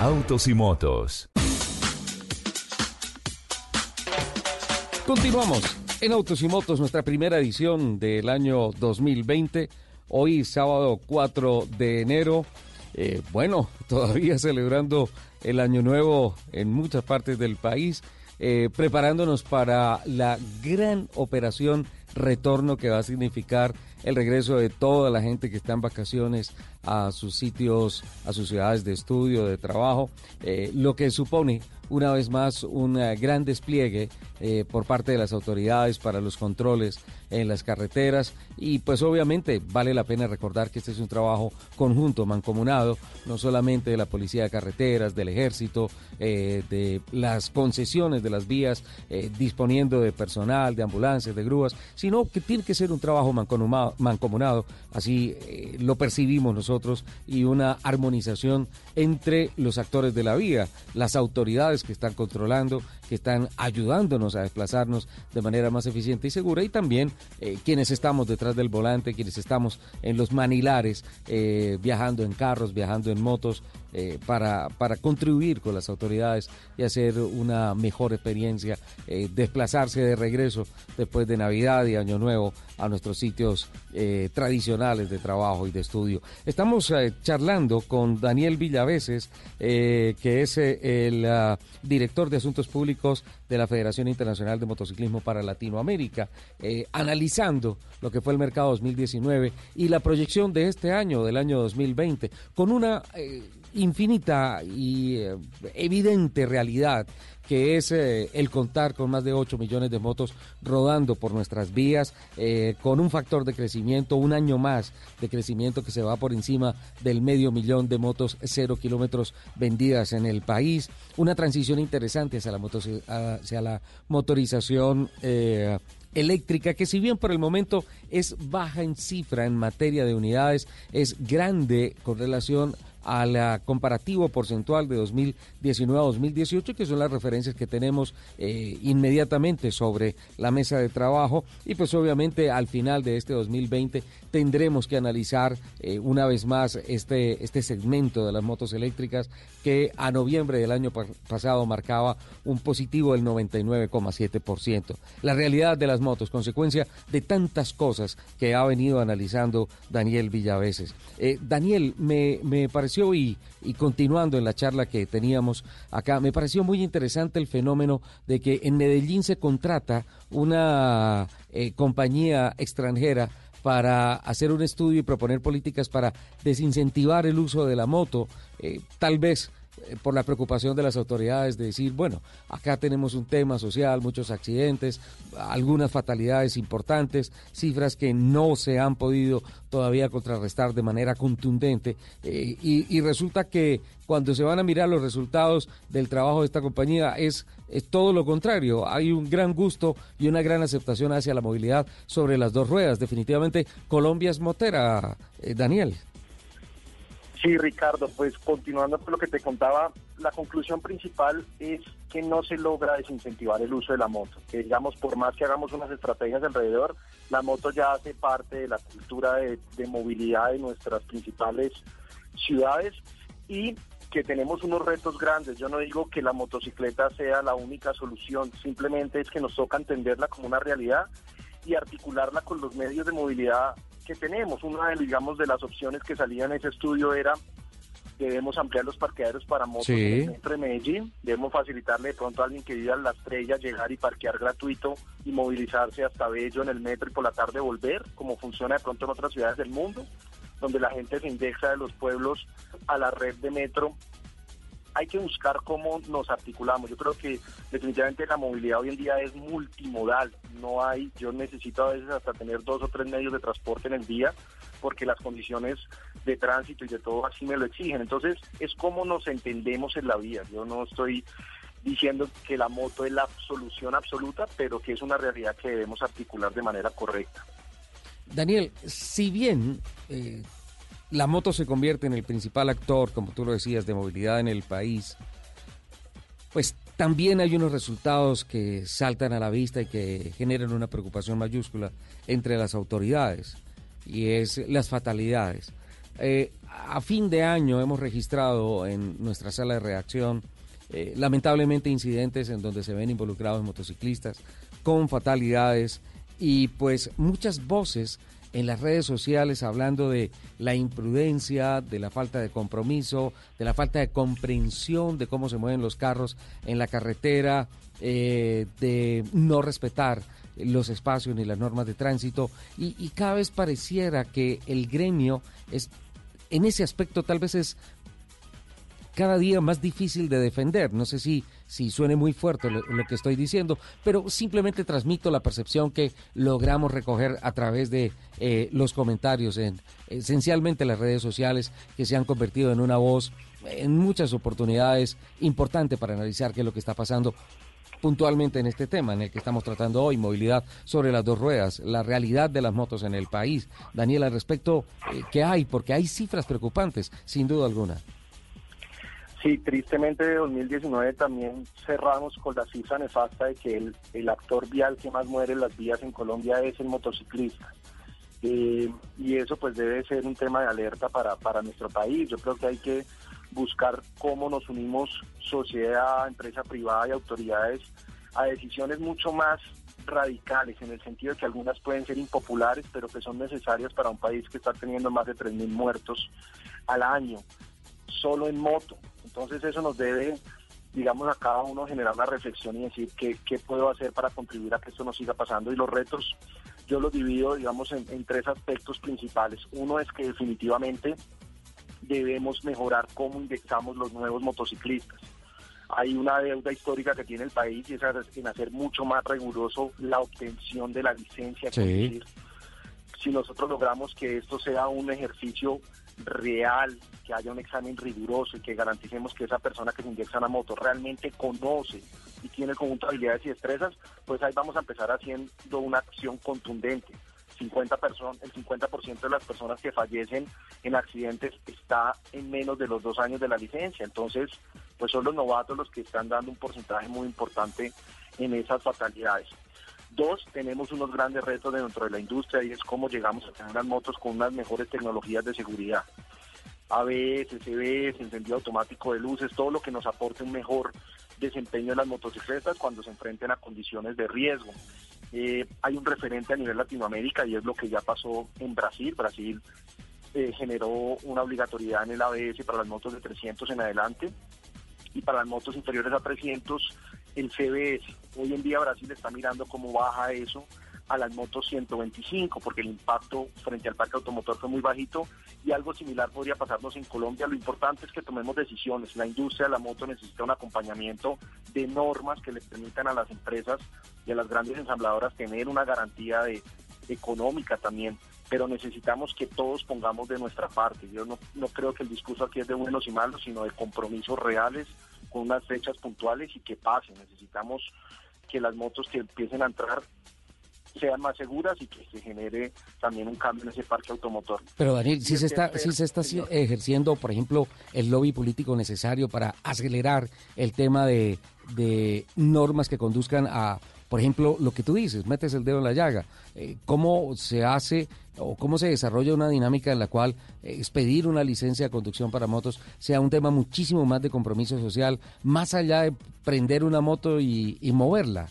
Autos y Motos. Continuamos en Autos y Motos, nuestra primera edición del año 2020. Hoy, sábado 4 de enero. Eh, bueno, todavía celebrando el año nuevo en muchas partes del país, eh, preparándonos para la gran operación retorno que va a significar el regreso de toda la gente que está en vacaciones a sus sitios, a sus ciudades de estudio, de trabajo, eh, lo que supone una vez más un eh, gran despliegue eh, por parte de las autoridades para los controles en las carreteras. Y pues obviamente vale la pena recordar que este es un trabajo conjunto, mancomunado, no solamente de la Policía de Carreteras, del Ejército, de las concesiones de las vías, disponiendo de personal, de ambulancias, de grúas, sino que tiene que ser un trabajo mancomunado, así lo percibimos nosotros, y una armonización entre los actores de la vía, las autoridades que están controlando, que están ayudándonos a desplazarnos de manera más eficiente y segura y también eh, quienes estamos detrás del volante, quienes estamos en los manilares, eh, viajando en carros, viajando en motos, eh, para, para contribuir con las autoridades y hacer una mejor experiencia, desplazarse de regreso después de Navidad y Año Nuevo a nuestros sitios tradicionales de trabajo y de estudio. Estamos charlando con Daniel Villaveses, que es el ah, director de Asuntos Públicos de la Federación Internacional de Motociclismo para Latinoamérica, eh, analizando lo que fue el mercado 2019 y la proyección de este año, del año 2020, con una eh, infinita y eh, evidente realidad que es eh, el contar con más de 8 millones de motos rodando por nuestras vías, eh, con un factor de crecimiento, un año más de crecimiento que se va por encima del medio millón de motos cero kilómetros vendidas en el país, una transición interesante hacia la, motorización. Eh, eléctrica, que si bien por el momento es baja en cifra en materia de unidades, es grande con relación al comparativo porcentual de 2019 a 2018, que son las referencias que tenemos eh, inmediatamente sobre la mesa de trabajo. Y pues obviamente al final de este 2020 tendremos que analizar eh, una vez más este, este segmento de las motos eléctricas que a noviembre del año pasado marcaba un positivo del 99,7%. La realidad de las motos, consecuencia de tantas cosas que ha venido analizando Daniel Villaveses. Eh, Daniel, me, me pareció y, continuando en la charla que teníamos acá, me pareció muy interesante el fenómeno de que en Medellín se contrata una eh, compañía extranjera para hacer un estudio y proponer políticas para desincentivar el uso de la moto, eh, tal vez por la preocupación de las autoridades de decir, bueno, acá tenemos un tema social, muchos accidentes, algunas fatalidades importantes, cifras que no se han podido todavía contrarrestar de manera contundente eh, y, resulta que cuando se van a mirar los resultados del trabajo de esta compañía es, es todo lo contrario, hay un gran gusto y una gran aceptación hacia la movilidad sobre las dos ruedas. Definitivamente Colombia es motera, eh, Daniel. Sí, Ricardo, pues continuando con lo que te contaba, la conclusión principal es que no se logra desincentivar el uso de la moto. Que digamos, por más que hagamos unas estrategias alrededor, la moto ya hace parte de la cultura de, movilidad de nuestras principales ciudades y que tenemos unos retos grandes. Yo no digo que la motocicleta sea la única solución, simplemente es que nos toca entenderla como una realidad y articularla con los medios de movilidad que tenemos. Una de, digamos, de las opciones que salía en ese estudio era debemos ampliar los parqueaderos para motos Sí. en el centro de Medellín, debemos facilitarle de pronto a alguien que vive en la estrella llegar y parquear gratuito y movilizarse hasta Bello en el metro y por la tarde volver, como funciona de pronto en otras ciudades del mundo, donde la gente se indexa de los pueblos a la red de metro. Hay que buscar cómo nos articulamos. Yo creo que definitivamente la movilidad hoy en día es multimodal. No hay, yo necesito a veces hasta tener dos o tres medios de transporte en el día porque las condiciones de tránsito y de todo así me lo exigen. Entonces, es como nos entendemos en la vida. Yo no estoy diciendo que la moto es la solución absoluta, pero que es una realidad que debemos articular de manera correcta. Daniel, si bien eh, la moto se convierte en el principal actor, como tú lo decías, de movilidad en el país, pues también hay unos resultados que saltan a la vista y que generan una preocupación mayúscula entre las autoridades, y es las fatalidades. Eh, a fin de año hemos registrado en nuestra sala de reacción eh, lamentablemente incidentes en donde se ven involucrados motociclistas con fatalidades y pues muchas voces en las redes sociales hablando de la imprudencia, de la falta de compromiso, de la falta de comprensión de cómo se mueven los carros en la carretera, eh, de no respetar los espacios ni las normas de tránsito. Y, y cada vez pareciera que el gremio es en ese aspecto tal vez es cada día más difícil de defender. No sé si, si suene muy fuerte lo, que estoy diciendo, pero simplemente transmito la percepción que logramos recoger a través de eh, los comentarios en esencialmente las redes sociales que se han convertido en una voz en muchas oportunidades importante para analizar qué es lo que está pasando puntualmente en este tema en el que estamos tratando hoy, movilidad sobre las dos ruedas, la realidad de las motos en el país. Daniel, al respecto, eh, ¿qué hay? Porque hay cifras preocupantes, sin duda alguna. Sí, tristemente de 2019 también cerramos con la cifra nefasta de que el, el actor vial que más muere en las vías en Colombia es el motociclista. Eh, y eso pues debe ser un tema de alerta para, para nuestro país. Yo creo que hay que buscar cómo nos unimos sociedad, empresa privada y autoridades a decisiones mucho más radicales, en el sentido de que algunas pueden ser impopulares, pero que son necesarias para un país que está teniendo más de 3.000 muertos al año, solo en moto. Entonces eso nos debe, digamos, a cada uno generar una reflexión y decir qué, qué puedo hacer para contribuir a que esto no siga pasando. Y los retos yo los divido, digamos, en, en tres aspectos principales. Uno es que definitivamente debemos mejorar cómo indexamos los nuevos motociclistas. Hay una deuda histórica que tiene el país y es en hacer mucho más riguroso la obtención de la licencia. Sí. Si nosotros logramos que esto sea un ejercicio real, que haya un examen riguroso y que garanticemos que esa persona que se indexa una moto realmente conoce y tiene el conjunto de habilidades y destrezas, pues ahí vamos a empezar haciendo una acción contundente. 50 person el 50% de las personas que fallecen en accidentes está en menos de los dos años de la licencia. Entonces, pues son los novatos los que están dando un porcentaje muy importante en esas fatalidades. Dos, tenemos unos grandes retos dentro de la industria y es cómo llegamos a tener las motos con unas mejores tecnologías de seguridad. ABS, CBS, encendido automático de luces, todo lo que nos aporte un mejor desempeño de las motocicletas cuando se enfrenten a condiciones de riesgo. Eh, hay un referente a nivel Latinoamérica y es lo que ya pasó en Brasil. Brasil eh, generó una obligatoriedad en el ABS para las motos de 300 en adelante y para las motos inferiores a 300 el CBS. Hoy en día Brasil está mirando cómo baja eso a las motos 125 porque el impacto frente al parque automotor fue muy bajito y algo similar podría pasarnos en Colombia. Lo importante es que tomemos decisiones. La industria de la moto necesita un acompañamiento de normas que les permitan a las empresas y a las grandes ensambladoras tener una garantía de, económica también pero necesitamos que todos pongamos de nuestra parte. Yo no, no creo que el discurso aquí es de buenos y malos, sino de compromisos reales con unas fechas puntuales y que pasen. Necesitamos que las motos que empiecen a entrar sean más seguras y que se genere también un cambio en ese parque automotor. Pero Daniel, si se está, si se está ejerciendo, por ejemplo, el lobby político necesario para acelerar el tema de, de normas que conduzcan a, por ejemplo, lo que tú dices, metes el dedo en la llaga. Eh, ¿Cómo se hace o cómo se desarrolla una dinámica en la cual expedir una licencia de conducción para motos sea un tema muchísimo más de compromiso social, más allá de prender una moto y, y moverla?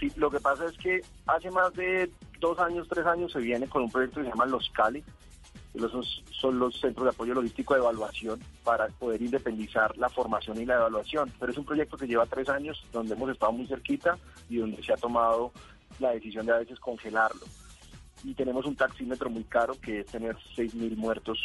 Sí, lo que pasa es que hace más de dos años, tres años se viene con un proyecto que se llama Los Cali, Esos son los centros de apoyo logístico de evaluación para poder independizar la formación y la evaluación. Pero es un proyecto que lleva tres años, donde hemos estado muy cerquita y donde se ha tomado la decisión de a veces congelarlo. Y tenemos un taxímetro muy caro que es tener 6.000 muertos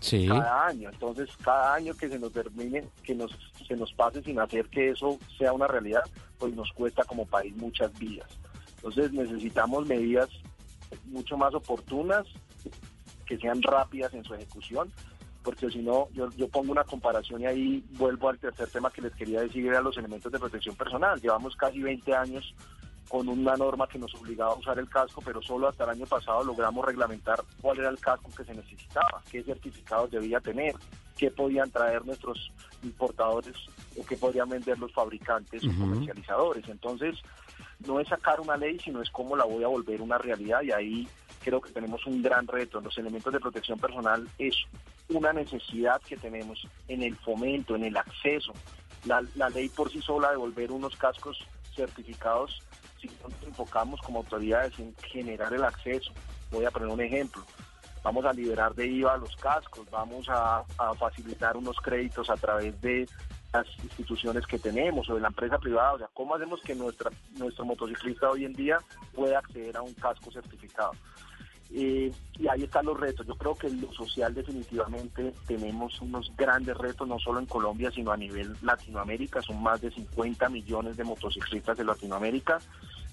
Sí. cada año. Entonces, cada año que se nos termine, que nos, se nos pase sin hacer que eso sea una realidad, pues nos cuesta como país muchas vidas. Entonces, necesitamos medidas mucho más oportunas, que sean rápidas en su ejecución, porque si no, yo, yo pongo una comparación y ahí vuelvo al tercer tema que les quería decir, era los elementos de protección personal. Llevamos casi 20 años con una norma que nos obligaba a usar el casco, pero solo hasta el año pasado logramos reglamentar cuál era el casco que se necesitaba, qué certificados debía tener, qué podían traer nuestros importadores o qué podrían vender los fabricantes o Ujú. comercializadores. Entonces, no es sacar una ley, sino es cómo la voy a volver una realidad y ahí creo que tenemos un gran reto. Los elementos de protección personal es una necesidad que tenemos en el fomento, en el acceso. La, ley por sí sola de volver unos cascos certificados, si no nos enfocamos como autoridades en generar el acceso. Voy a poner un ejemplo. Vamos a liberar de IVA los cascos, vamos a, a facilitar unos créditos a través de las instituciones que tenemos o de la empresa privada. O sea, ¿cómo hacemos que nuestra, nuestro motociclista hoy en día pueda acceder a un casco certificado? Eh, y ahí están los retos. Yo creo que en lo social definitivamente tenemos unos grandes retos, no solo en Colombia, sino a nivel Latinoamérica. Son más de 50 millones de motociclistas de Latinoamérica.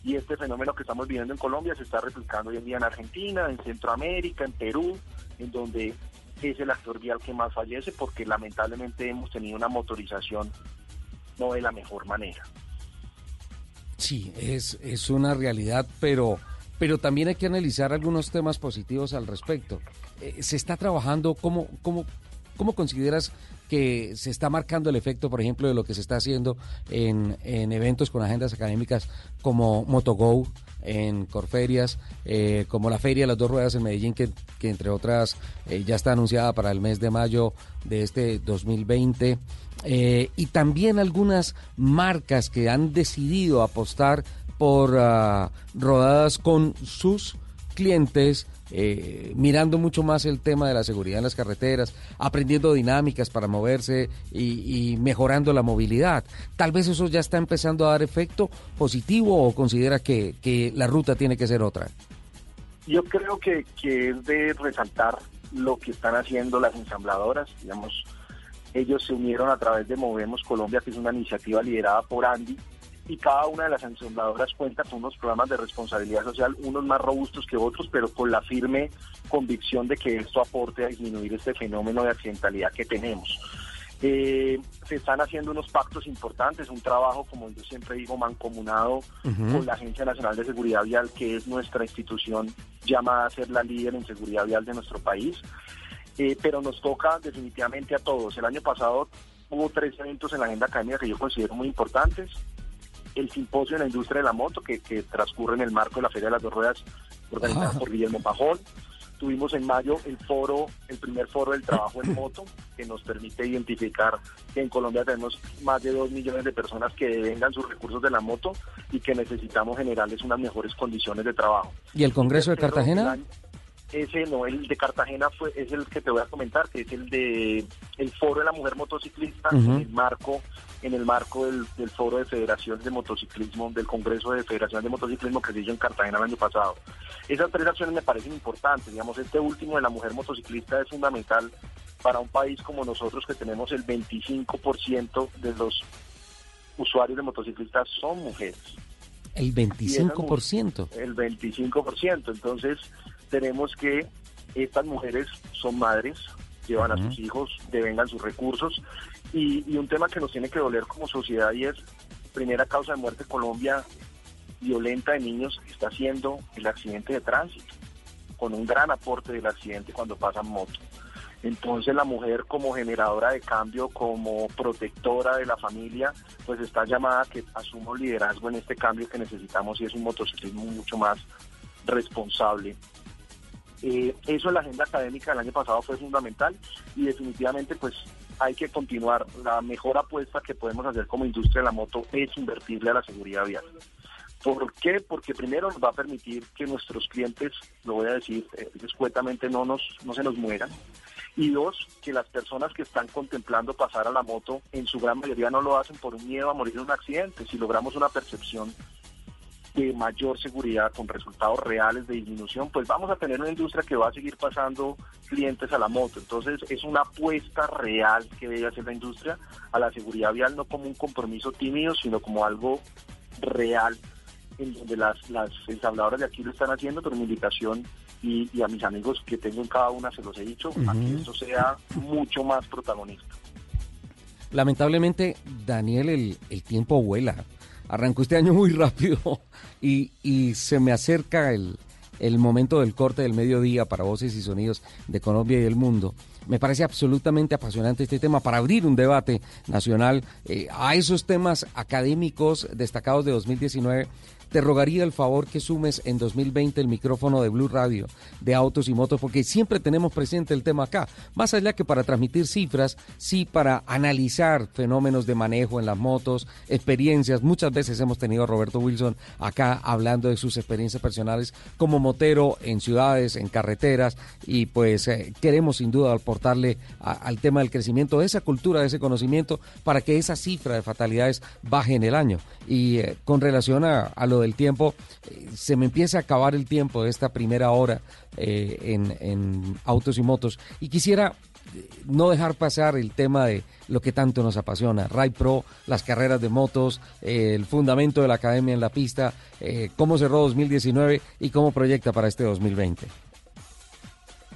Y este fenómeno que estamos viviendo en Colombia se está replicando hoy en día en Argentina, en Centroamérica, en Perú, en donde es el actor vial que más fallece porque lamentablemente hemos tenido una motorización no de la mejor manera. Sí, es, es una realidad, pero, pero también hay que analizar algunos temas positivos al respecto. Eh, se está trabajando, ¿cómo, cómo, ¿cómo consideras que se está marcando el efecto, por ejemplo, de lo que se está haciendo en, en eventos con agendas académicas como MotoGo, en Corferias, eh, como la Feria de las Dos Ruedas en Medellín, que, que entre otras eh, ya está anunciada para el mes de mayo de este 2020, eh, y también algunas marcas que han decidido apostar por ah, rodadas con sus clientes, eh, mirando mucho más el tema de la seguridad en las carreteras, aprendiendo dinámicas para moverse y, y mejorando la movilidad. Tal vez eso ya está empezando a dar efecto positivo o considera que, que la ruta tiene que ser otra. Yo creo que, que es de resaltar lo que están haciendo las ensambladoras, digamos, ellos se unieron a través de Movemos Colombia, que es una iniciativa liderada por Andy, y cada una de las ensambladoras cuenta con unos programas de responsabilidad social, unos más robustos que otros, pero con la firme convicción de que esto aporte a disminuir este fenómeno de accidentalidad que tenemos. Eh, se están haciendo unos pactos importantes, un trabajo, como yo siempre digo, mancomunado con la Agencia Nacional de Seguridad Vial, que es nuestra institución llamada a ser la líder en seguridad vial de nuestro país. Eh, pero nos toca definitivamente a todos. El año pasado hubo tres eventos en la agenda académica que yo considero muy importantes. El simposio en la industria de la moto, que, que transcurre en el marco de la Feria de las Dos Ruedas, organizada por Guillermo Pajón. Tuvimos en mayo el foro, el primer foro del trabajo en moto, que nos permite identificar que en Colombia tenemos más de dos millones de personas que devengan sus recursos de la moto y que necesitamos generarles unas mejores condiciones de trabajo. ¿Y el Congreso de Cartagena? Ese no, el de Cartagena fue es el que te voy a comentar, que es el de el foro de la mujer motociclista en el marco en el marco del, del foro de federaciones de motociclismo, del Congreso de Federaciones de Motociclismo que se hizo en Cartagena el año pasado. Esas tres acciones me parecen importantes, digamos, este último de la mujer motociclista es fundamental para un país como nosotros que tenemos el 25% de los usuarios de motociclistas son mujeres El 25%. el 25%. Entonces, tenemos que estas mujeres son madres, llevan a sus hijos, devengan sus recursos. Y, y un tema que nos tiene que doler como sociedad y es, primera causa de muerte en Colombia violenta de niños está siendo el accidente de tránsito, con un gran aporte del accidente cuando pasan moto. Entonces la mujer como generadora de cambio, como protectora de la familia, pues está llamada a que asuma liderazgo en este cambio que necesitamos y es un motociclismo mucho más responsable. Eh, eso en la agenda académica del año pasado fue fundamental y definitivamente pues hay que continuar. La mejor apuesta que podemos hacer como industria de la moto es invertirle a la seguridad vial. ¿Por qué? Porque primero nos va a permitir que nuestros clientes, lo voy a decir eh, escuetamente, no, nos, no se nos mueran. Y dos, que las personas que están contemplando pasar a la moto, en su gran mayoría no lo hacen por un miedo a morir en un accidente. Si logramos una percepción de mayor seguridad con resultados reales de disminución, pues vamos a tener una industria que va a seguir pasando clientes a la moto. Entonces es una apuesta real que debe hacer la industria a la seguridad vial, no como un compromiso tímido, sino como algo real en donde las, las ensambladoras de aquí lo están haciendo, pero mi invitación y, y a mis amigos que tengo en cada una se los he dicho, a que esto sea mucho más protagonista. Lamentablemente, Daniel, el, el tiempo vuela. Arrancó este año muy rápido y, se me acerca el, el momento del corte del mediodía para voces y sonidos de Colombia y el mundo. Me parece absolutamente apasionante este tema para abrir un debate nacional eh, a esos temas académicos destacados de 2019 te rogaría el favor que sumes en 2020 el micrófono de Blue Radio de autos y motos, porque siempre tenemos presente el tema acá. Más allá que para transmitir cifras, sí para analizar fenómenos de manejo en las motos, experiencias. Muchas veces hemos tenido a Roberto Wilson acá hablando de sus experiencias personales como motero en ciudades, en carreteras, y pues eh, queremos sin duda aportarle al tema del crecimiento de esa cultura, de ese conocimiento, para que esa cifra de fatalidades baje en el año. Y eh, con relación a, a lo del tiempo, eh, se me empieza a acabar el tiempo de esta primera hora eh, en, autos y motos. Y quisiera eh, no dejar pasar el tema de lo que tanto nos apasiona, Ride Pro, las carreras de motos, el fundamento de la academia en la pista, cómo cerró 2019 y cómo proyecta para este 2020.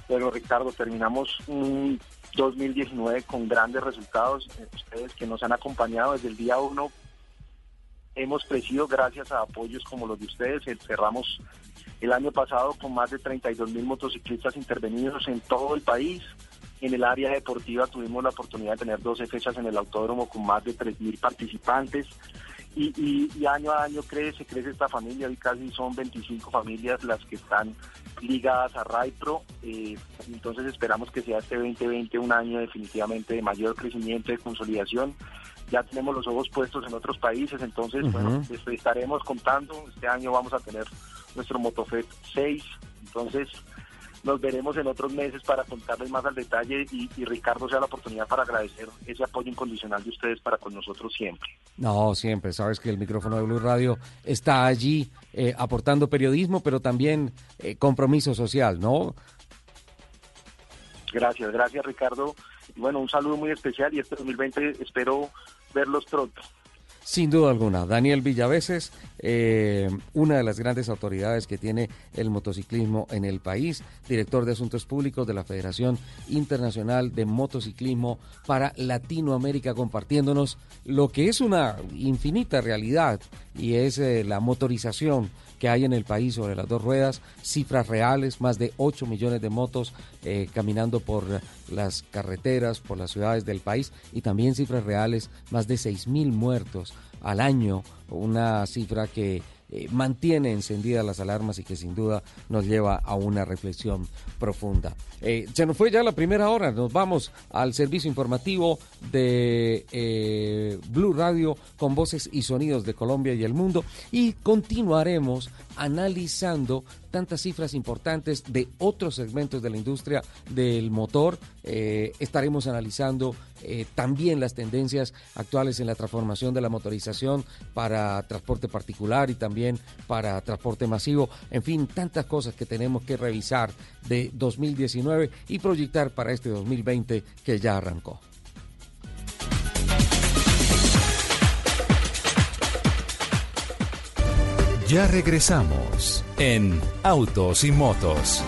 Pero Ricardo, terminamos un 2019 con grandes resultados. Ustedes que nos han acompañado desde el día uno, hemos crecido gracias a apoyos como los de ustedes. Cerramos el año pasado con más de 32 mil motociclistas intervenidos en todo el país. En el área deportiva tuvimos la oportunidad de tener 12 fechas en el autódromo con más de 3 mil participantes. Y, y- y año a año crece, crece esta familia, hoy casi son 25 familias las que están ligadas a Raipro, eh, entonces esperamos que sea este 2020 un año definitivamente de mayor crecimiento, de consolidación, ya tenemos los ojos puestos en otros países, entonces bueno, estaremos contando, este año vamos a tener nuestro Motofet 6, entonces nos veremos en otros meses para contarles más al detalle y, y Ricardo sea la oportunidad para agradecer ese apoyo incondicional de ustedes para con nosotros siempre. No, siempre. Sabes que el micrófono de Blue Radio está allí eh, aportando periodismo, pero también eh, compromiso social, ¿no? Gracias, gracias Ricardo. Y bueno, un saludo muy especial y este 2020 espero verlos pronto. Sin duda alguna. Daniel Villaveses, eh, una de las grandes autoridades que tiene el motociclismo en el país, director de Asuntos Públicos de la Federación Internacional de Motociclismo para Latinoamérica, compartiéndonos lo que es una infinita realidad y es eh, la motorización que hay en el país sobre las dos ruedas, cifras reales, más de 8 millones de motos eh, caminando por las carreteras, por las ciudades del país y también cifras reales, más de 6 mil muertos al año, una cifra que eh, mantiene encendidas las alarmas y que sin duda nos lleva a una reflexión profunda. Eh, se nos fue ya la primera hora, nos vamos al servicio informativo de eh, Blue Radio con voces y sonidos de Colombia y el mundo y continuaremos analizando tantas cifras importantes de otros segmentos de la industria del motor. Eh, estaremos analizando eh, también las tendencias actuales en la transformación de la motorización para transporte particular y también para transporte masivo. En fin, tantas cosas que tenemos que revisar de 2019 y proyectar para este 2020 que ya arrancó. Ya regresamos en Autos y Motos.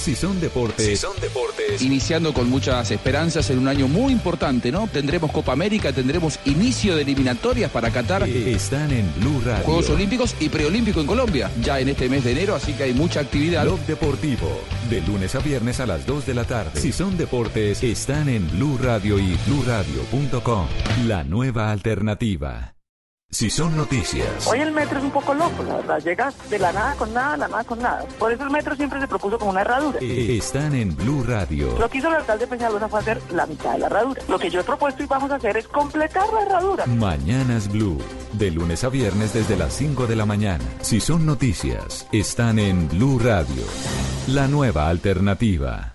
Si son deportes. son deportes. Iniciando con muchas esperanzas en un año muy importante, ¿no? Tendremos Copa América, tendremos inicio de eliminatorias para Qatar. Están en Blue Radio. Juegos Olímpicos y Preolímpico en Colombia, ya en este mes de enero, así que hay mucha actividad. Blog Deportivo, de lunes a viernes a las 2 de la tarde. Si son deportes, están en Blue Radio y bluradio.com. La nueva alternativa. Si son noticias, Hoy el metro es un poco loco, la verdad. Llega de la nada con nada, la nada con nada. Por eso el metro siempre se propuso como una herradura. eh, están en Blue Radio. Lo que hizo el alcalde Peñalosa fue hacer la mitad de la herradura. Lo que yo he propuesto y vamos a hacer es completar la herradura. Mañanas Blue. De lunes a viernes desde las 5 de la mañana. Si son noticias, están en Blue Radio. La nueva alternativa.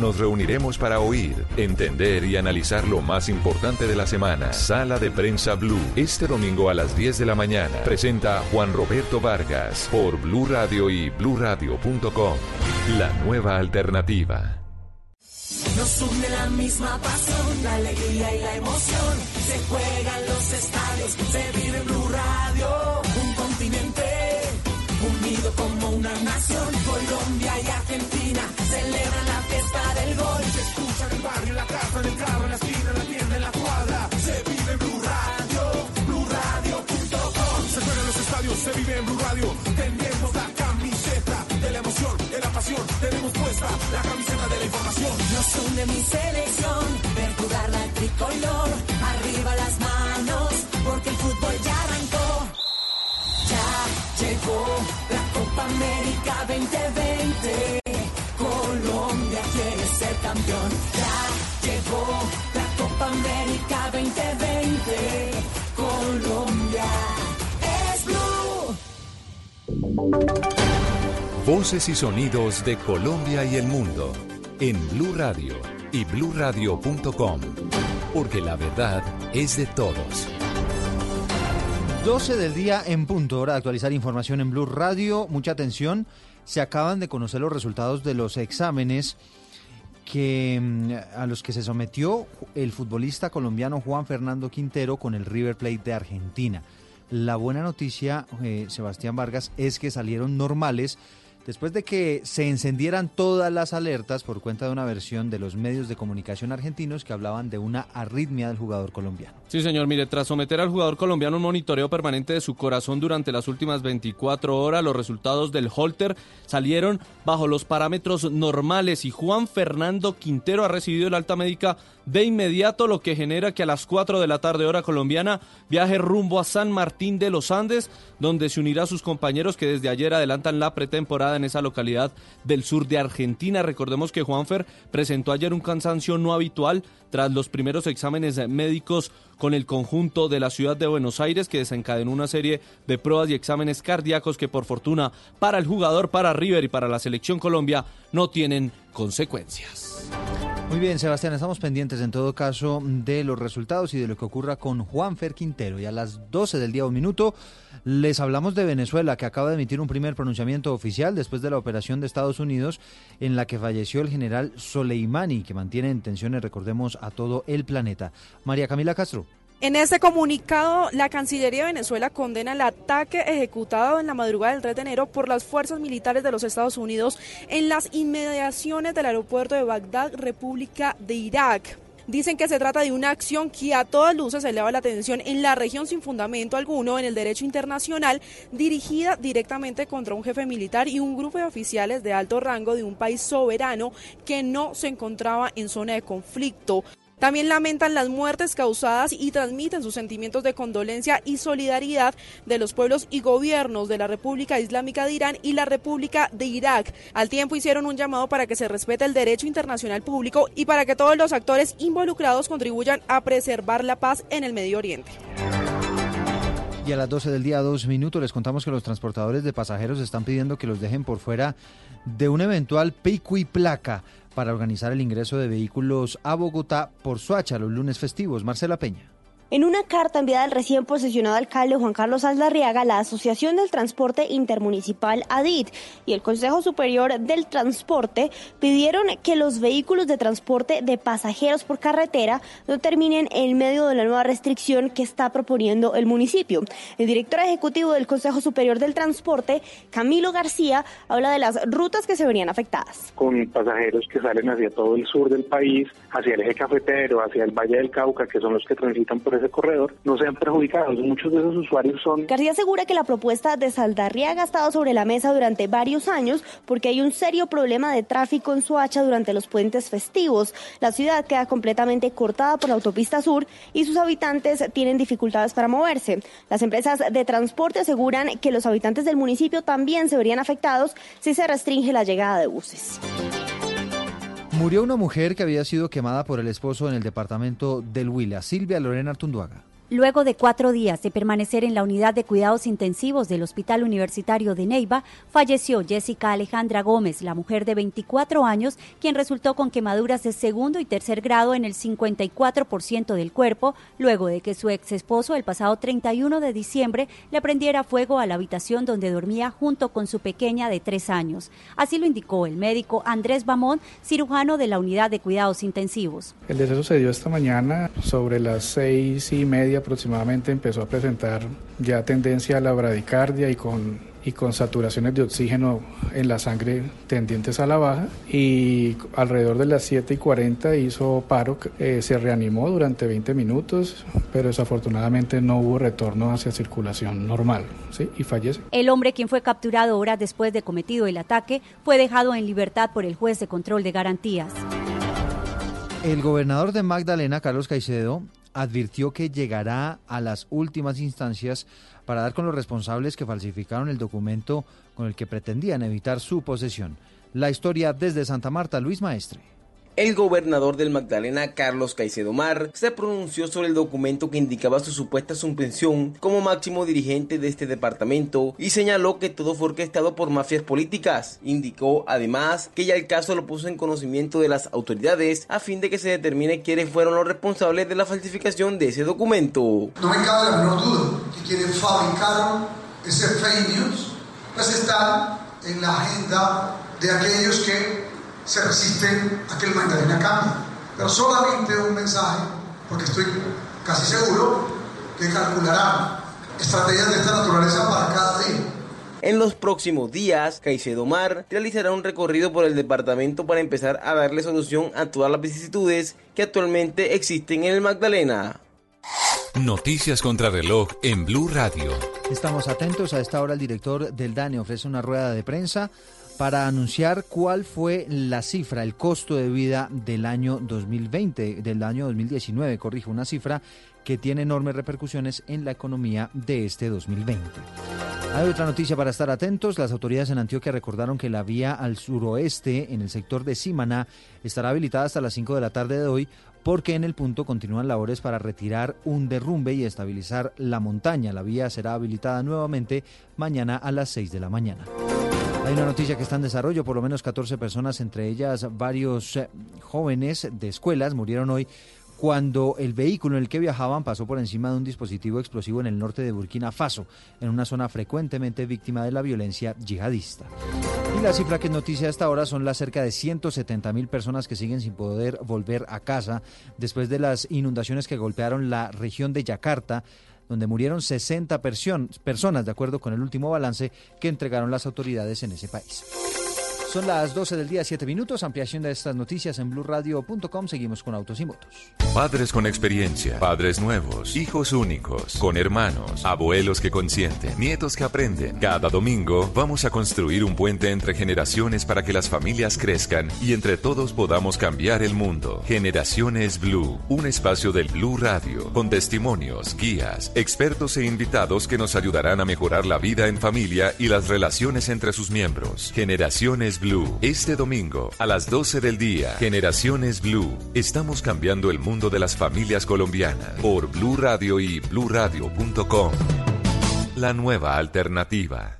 nos reuniremos para oír, entender y analizar lo más importante de la semana. Sala de prensa Blue. Este domingo a las 10 de la mañana. Presenta Juan Roberto Vargas por Blue Radio y bluradio.com. La nueva alternativa. Nos une la misma pasión, la alegría y la emoción. Se juegan los estadios, se vive Blue Radio. Como una nación. Colombia y Argentina celebran la fiesta del gol. Se escucha en el barrio, en la casa, en el carro, en la esquina, en la tienda, en la cuadra. Se vive en Blue Radio, BlueRadio.com. Se juegan los estadios, se vive en Blue Radio. Tenemos la camiseta de la emoción, de la pasión. Tenemos puesta la camiseta de la información. Nos une mi selección, ver jugar la tricolor. Copa América 2020. Colombia quiere ser campeón. Ya llegó la Copa América 2020. Colombia es Blue. Voces y sonidos de Colombia y el mundo en Blue Radio y bluradio.com. Porque la verdad es de todos. 12 del día en punto, hora de actualizar información en Blue Radio. Mucha atención, se acaban de conocer los resultados de los exámenes que mm, a los que se sometió el futbolista colombiano Juan Fernando Quintero con el River Plate de Argentina. La buena noticia, eh, Sebastián Vargas, es que salieron normales después de que se encendieran todas las alertas por cuenta de una versión de los medios de comunicación argentinos que hablaban de una arritmia del jugador colombiano. Sí, señor. Mire, tras someter al jugador colombiano un monitoreo permanente de su corazón durante las últimas 24 horas, los resultados del Holter salieron bajo los parámetros normales y Juan Fernando Quintero ha recibido el alta médica de inmediato, lo que genera que a las 4 de la tarde hora colombiana viaje rumbo a San Martín de los Andes, donde se unirá a sus compañeros que desde ayer adelantan la pretemporada en esa localidad del sur de Argentina. Recordemos que Juanfer presentó ayer un cansancio no habitual tras los primeros exámenes médicos con el conjunto de la ciudad de Buenos Aires que desencadenó una serie de pruebas y exámenes cardíacos que por fortuna para el jugador, para River y para la selección Colombia no tienen consecuencias. Muy bien, Sebastián, estamos pendientes en todo caso de los resultados y de lo que ocurra con Juan Fer Quintero. Y a las 12 del día un minuto les hablamos de Venezuela, que acaba de emitir un primer pronunciamiento oficial después de la operación de Estados Unidos en la que falleció el general Soleimani, que mantiene en tensiones, recordemos, a todo el planeta. María Camila Castro. En este comunicado, la Cancillería de Venezuela condena el ataque ejecutado en la madrugada del 3 de enero por las fuerzas militares de los Estados Unidos en las inmediaciones del aeropuerto de Bagdad, República de Irak. Dicen que se trata de una acción que a todas luces eleva la tensión en la región sin fundamento alguno en el derecho internacional, dirigida directamente contra un jefe militar y un grupo de oficiales de alto rango de un país soberano que no se encontraba en zona de conflicto. También lamentan las muertes causadas y transmiten sus sentimientos de condolencia y solidaridad de los pueblos y gobiernos de la República Islámica de Irán y la República de Irak. Al tiempo hicieron un llamado para que se respete el derecho internacional público y para que todos los actores involucrados contribuyan a preservar la paz en el Medio Oriente. Y a las 12 del día, dos minutos, les contamos que los transportadores de pasajeros están pidiendo que los dejen por fuera de un eventual pico y placa para organizar el ingreso de vehículos a Bogotá por Soacha los lunes festivos. Marcela Peña. En una carta enviada al recién posesionado alcalde Juan Carlos Aldarriaga, la Asociación del Transporte Intermunicipal ADIT y el Consejo Superior del Transporte pidieron que los vehículos de transporte de pasajeros por carretera no terminen en medio de la nueva restricción que está proponiendo el municipio. El director ejecutivo del Consejo Superior del Transporte, Camilo García, habla de las rutas que se verían afectadas. Con pasajeros que salen hacia todo el sur del país, hacia el eje cafetero, hacia el Valle del Cauca, que son los que transitan por ese corredor no sean perjudicados. Muchos de esos usuarios son... García asegura que la propuesta de Saldarriaga ha estado sobre la mesa durante varios años porque hay un serio problema de tráfico en Suacha durante los puentes festivos. La ciudad queda completamente cortada por la autopista sur y sus habitantes tienen dificultades para moverse. Las empresas de transporte aseguran que los habitantes del municipio también se verían afectados si se restringe la llegada de buses. Murió una mujer que había sido quemada por el esposo en el departamento del Huila, Silvia Lorena Artunduaga. Luego de cuatro días de permanecer en la unidad de cuidados intensivos del Hospital Universitario de Neiva, falleció Jessica Alejandra Gómez, la mujer de 24 años, quien resultó con quemaduras de segundo y tercer grado en el 54% del cuerpo, luego de que su ex esposo el pasado 31 de diciembre le prendiera fuego a la habitación donde dormía junto con su pequeña de tres años. Así lo indicó el médico Andrés Bamón, cirujano de la unidad de cuidados intensivos. El deceso se dio esta mañana sobre las seis y media aproximadamente empezó a presentar ya tendencia a la bradicardia y con, y con saturaciones de oxígeno en la sangre tendientes a la baja y alrededor de las 7 y 40 hizo paro, eh, se reanimó durante 20 minutos, pero desafortunadamente no hubo retorno hacia circulación normal ¿sí? y fallece. El hombre quien fue capturado horas después de cometido el ataque fue dejado en libertad por el juez de control de garantías. El gobernador de Magdalena, Carlos Caicedo, advirtió que llegará a las últimas instancias para dar con los responsables que falsificaron el documento con el que pretendían evitar su posesión. La historia desde Santa Marta, Luis Maestre. El gobernador del Magdalena, Carlos Caicedo Mar, se pronunció sobre el documento que indicaba su supuesta suspensión como máximo dirigente de este departamento y señaló que todo fue orquestado por mafias políticas. Indicó además que ya el caso lo puso en conocimiento de las autoridades a fin de que se determine quiénes fueron los responsables de la falsificación de ese documento. No me cabe la menor duda que quienes fabricaron ese fake news pues están en la agenda de aquellos que se resisten a que el Magdalena cambie. Pero solamente un mensaje, porque estoy casi seguro que calcularán estrategias de esta naturaleza para cada día. En los próximos días, Caicedo Mar realizará un recorrido por el departamento para empezar a darle solución a todas las vicisitudes que actualmente existen en el Magdalena. Noticias contra reloj en Blue Radio. Estamos atentos. A esta hora el director del DANE ofrece una rueda de prensa para anunciar cuál fue la cifra, el costo de vida del año 2020, del año 2019, corrijo, una cifra que tiene enormes repercusiones en la economía de este 2020. Hay otra noticia para estar atentos. Las autoridades en Antioquia recordaron que la vía al suroeste, en el sector de Simaná, estará habilitada hasta las 5 de la tarde de hoy porque en el punto continúan labores para retirar un derrumbe y estabilizar la montaña. La vía será habilitada nuevamente mañana a las 6 de la mañana. Hay una noticia que está en desarrollo, por lo menos 14 personas, entre ellas varios eh, jóvenes de escuelas, murieron hoy cuando el vehículo en el que viajaban pasó por encima de un dispositivo explosivo en el norte de Burkina Faso, en una zona frecuentemente víctima de la violencia yihadista. Y la cifra que es noticia hasta ahora son las cerca de 170 mil personas que siguen sin poder volver a casa después de las inundaciones que golpearon la región de Yakarta donde murieron 60 personas, de acuerdo con el último balance que entregaron las autoridades en ese país. Son las 12 del día, 7 minutos. Ampliación de estas noticias en blurradio.com. Seguimos con Autos y Motos. Padres con experiencia, padres nuevos, hijos únicos, con hermanos, abuelos que consienten, nietos que aprenden. Cada domingo vamos a construir un puente entre generaciones para que las familias crezcan y entre todos podamos cambiar el mundo. Generaciones Blue, un espacio del Blue Radio, con testimonios, guías, expertos e invitados que nos ayudarán a mejorar la vida en familia y las relaciones entre sus miembros. Generaciones Blue, este domingo a las 12 del día. Generaciones Blue, estamos cambiando el mundo de las familias colombianas por Blue Radio y bluradio.com. La nueva alternativa.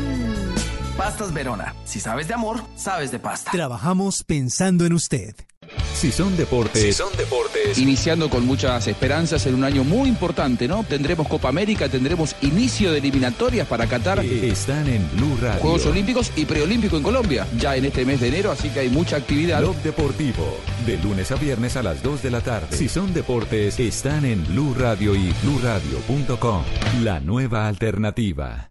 Pastas Verona. Si sabes de amor, sabes de pasta. Trabajamos pensando en usted. Si son deportes. Si son deportes. Iniciando con muchas esperanzas en un año muy importante, ¿no? Tendremos Copa América, tendremos inicio de eliminatorias para Qatar. Están en Blue Radio. Juegos Olímpicos y Preolímpico en Colombia, ya en este mes de enero, así que hay mucha actividad. Blog Deportivo, de lunes a viernes a las 2 de la tarde. Si son deportes, están en Blue Radio y bluradio.com. La nueva alternativa.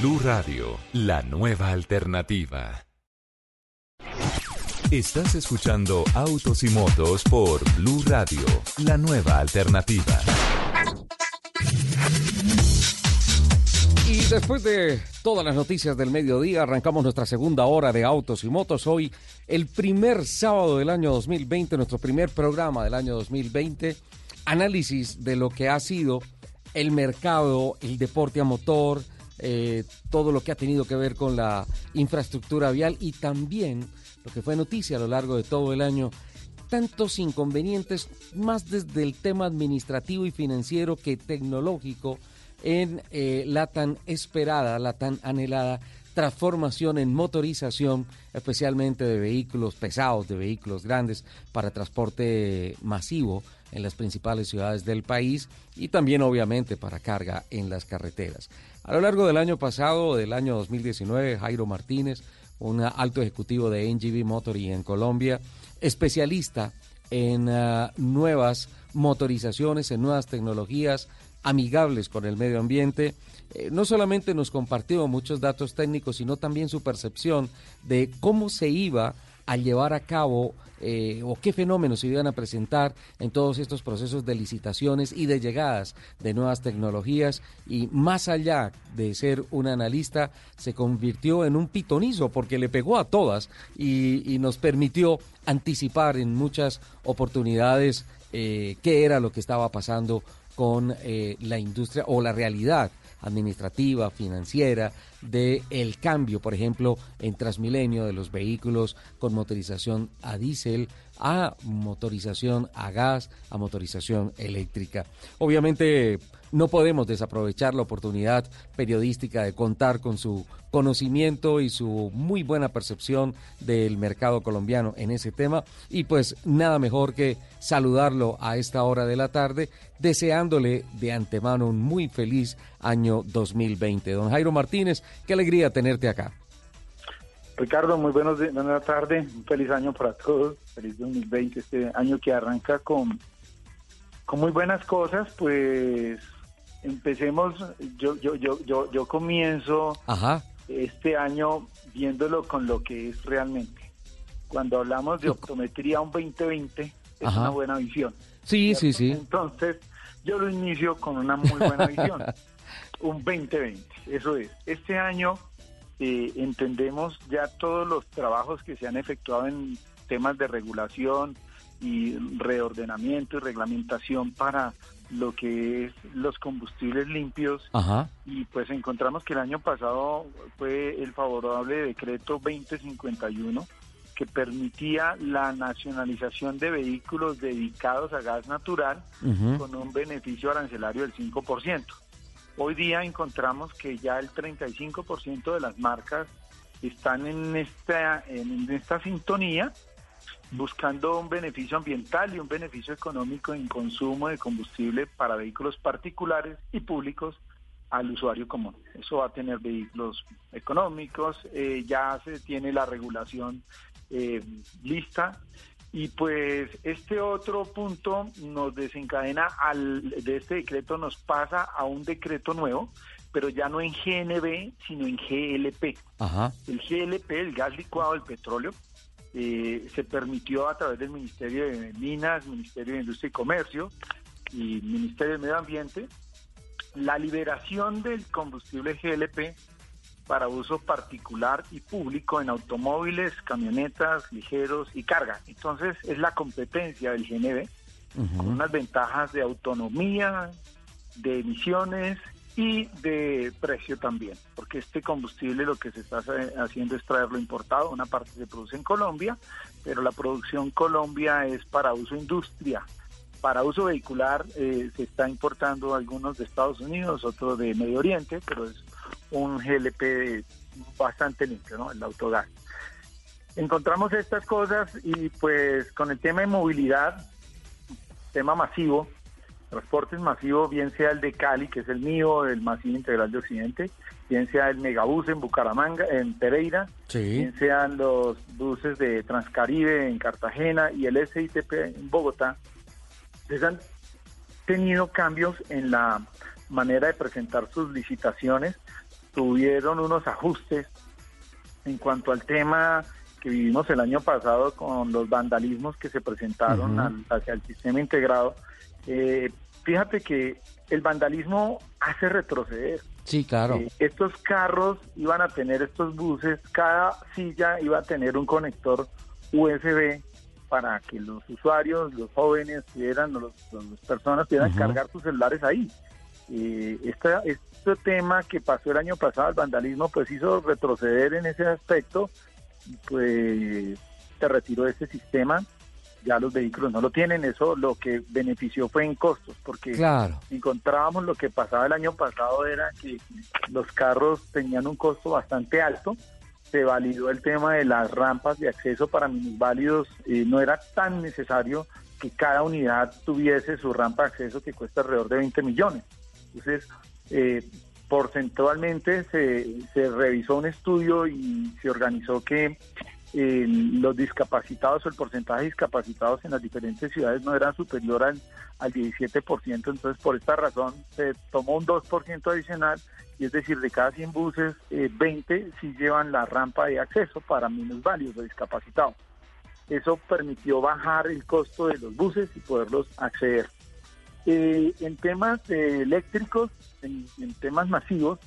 Blue Radio, la nueva alternativa. Estás escuchando Autos y Motos por Blue Radio, la nueva alternativa. Y después de todas las noticias del mediodía, arrancamos nuestra segunda hora de autos y motos. Hoy, el primer sábado del año 2020, nuestro primer programa del año 2020. Análisis de lo que ha sido el mercado, el deporte a motor, eh, todo lo que ha tenido que ver con la infraestructura vial y también lo que fue noticia a lo largo de todo el año. Tantos inconvenientes, más desde el tema administrativo y financiero que tecnológico en eh, la tan esperada, la tan anhelada transformación en motorización, especialmente de vehículos pesados, de vehículos grandes para transporte masivo en las principales ciudades del país y también obviamente para carga en las carreteras. A lo largo del año pasado, del año 2019, Jairo Martínez, un alto ejecutivo de NGV Motory en Colombia, especialista en uh, nuevas motorizaciones, en nuevas tecnologías amigables con el medio ambiente, eh, no solamente nos compartió muchos datos técnicos, sino también su percepción de cómo se iba a llevar a cabo eh, o qué fenómenos se iban a presentar en todos estos procesos de licitaciones y de llegadas de nuevas tecnologías. Y más allá de ser un analista se convirtió en un pitonizo porque le pegó a todas y, nos permitió anticipar en muchas oportunidades eh, qué era lo que estaba pasando con eh, la industria o la realidad administrativa, financiera, de el cambio, por ejemplo, en Transmilenio de los vehículos con motorización a diésel a motorización a gas, a motorización eléctrica. Obviamente no podemos desaprovechar la oportunidad periodística de contar con su conocimiento y su muy buena percepción del mercado colombiano en ese tema y pues nada mejor que saludarlo a esta hora de la tarde deseándole de antemano un muy feliz año 2020. Don Jairo Martínez, qué alegría tenerte acá. Ricardo, muy buenos buenas tardes, un feliz año para todos, feliz 2020, este año que arranca con, con muy buenas cosas, pues empecemos, yo, yo, yo, yo, yo comienzo este año viéndolo con lo que es realmente. Cuando hablamos de optometría un 2020, es una buena visión. Sí, sí, sí. Entonces, yo lo inicio con una muy buena visión. un 2020, eso es. Este año eh, entendemos ya todos los trabajos que se han efectuado en temas de regulación y reordenamiento y reglamentación para lo que es los combustibles limpios. Y pues encontramos que el año pasado fue el favorable decreto 2051 que permitía la nacionalización de vehículos dedicados a gas natural con un beneficio arancelario del 5%. Hoy día encontramos que ya el 35% de las marcas están en esta, en esta sintonía buscando un beneficio ambiental y un beneficio económico en consumo de combustible para vehículos particulares y públicos al usuario común. Eso va a tener vehículos económicos, eh, ya se tiene la regulación eh, lista y pues este otro punto nos desencadena al de este decreto nos pasa a un decreto nuevo, pero ya no en GNB, sino en GLP. El GLP, el gas licuado del petróleo, eh, se permitió a través del Ministerio de Minas, Ministerio de Industria y Comercio y Ministerio de Medio Ambiente la liberación del combustible GLP para uso particular y público en automóviles, camionetas, ligeros y carga. Entonces es la competencia del GNB con unas ventajas de autonomía, de emisiones y de precio también, porque este combustible lo que se está haciendo es traerlo importado, una parte se produce en Colombia, pero la producción Colombia es para uso industria, para uso vehicular eh, se está importando algunos de Estados Unidos, otros de Medio Oriente, pero es un GLP bastante limpio, ¿no? El autogas. Encontramos estas cosas y pues con el tema de movilidad, tema masivo, transportes masivos, bien sea el de Cali, que es el mío, el masivo integral de Occidente, bien sea el megabús en Bucaramanga, en Pereira, bien sean los buses de Transcaribe en Cartagena y el SITP en Bogotá, les han tenido cambios en la manera de presentar sus licitaciones tuvieron unos ajustes en cuanto al tema que vivimos el año pasado con los vandalismos que se presentaron hacia el sistema integrado. Eh, fíjate que el vandalismo hace retroceder. Sí, claro. Eh, estos carros iban a tener estos buses, cada silla iba a tener un conector USB para que los usuarios, los jóvenes, pudieran, los, las personas pudieran cargar sus celulares ahí. Eh, esta, este tema que pasó el año pasado, el vandalismo, pues hizo retroceder en ese aspecto, pues se retiró ese sistema, ya los vehículos no lo tienen, eso lo que benefició fue en costos, porque encontrábamos lo que pasaba el año pasado era que los carros tenían un costo bastante alto, se validó el tema de las rampas de acceso para minusválidos, y no era tan necesario que cada unidad tuviese su rampa de acceso que cuesta alrededor de 20 millones. Entonces, eh, porcentualmente se, se, revisó un estudio y se organizó que eh, los discapacitados o el porcentaje de discapacitados en las diferentes ciudades no era superior al, al 17%, entonces por esta razón se tomó un 2% adicional y es decir, de cada 100 buses, 20 eh, sí llevan la rampa de acceso para minusválidos o discapacitados. Eso permitió bajar el costo de los buses y poderlos acceder. Eh, en temas eléctricos, en, temas masivos,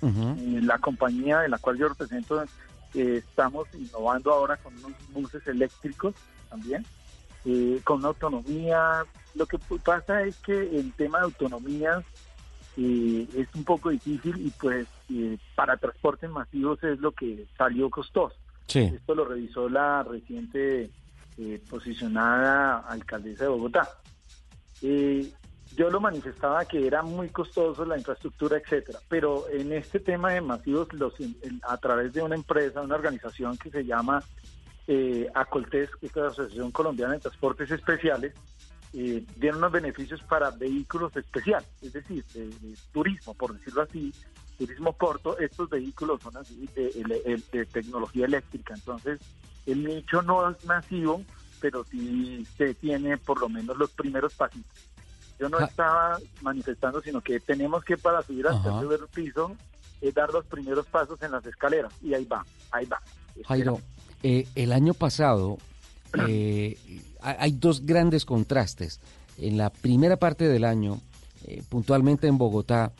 eh, la compañía de la cual yo represento, eh, estamos innovando ahora con unos buses eléctricos también, con una autonomía. Lo que pasa es que el tema de autonomía es un poco difícil y pues para transportes masivos es lo que salió costoso. Esto lo revisó la reciente posicionada alcaldesa de Bogotá. Eh, yo lo manifestaba que era muy costoso la infraestructura, etcétera, pero en este tema de masivos, los, a través de una empresa, una organización que se llama eh, Acoltes, que es la Asociación Colombiana de Transportes Especiales, eh, dieron unos beneficios para vehículos especiales, es decir, de, turismo, por decirlo así, turismo corto, estos vehículos son así de, de tecnología eléctrica, entonces el nicho no es masivo, pero sí se tiene por lo menos los primeros pasitos. Yo no estaba manifestando, sino que tenemos que para subir al tercer piso eh, dar los primeros pasos en las escaleras. Y ahí va, ahí va. Jairo, eh, el año pasado eh, hay dos grandes contrastes. En la primera parte del año, puntualmente en Bogotá,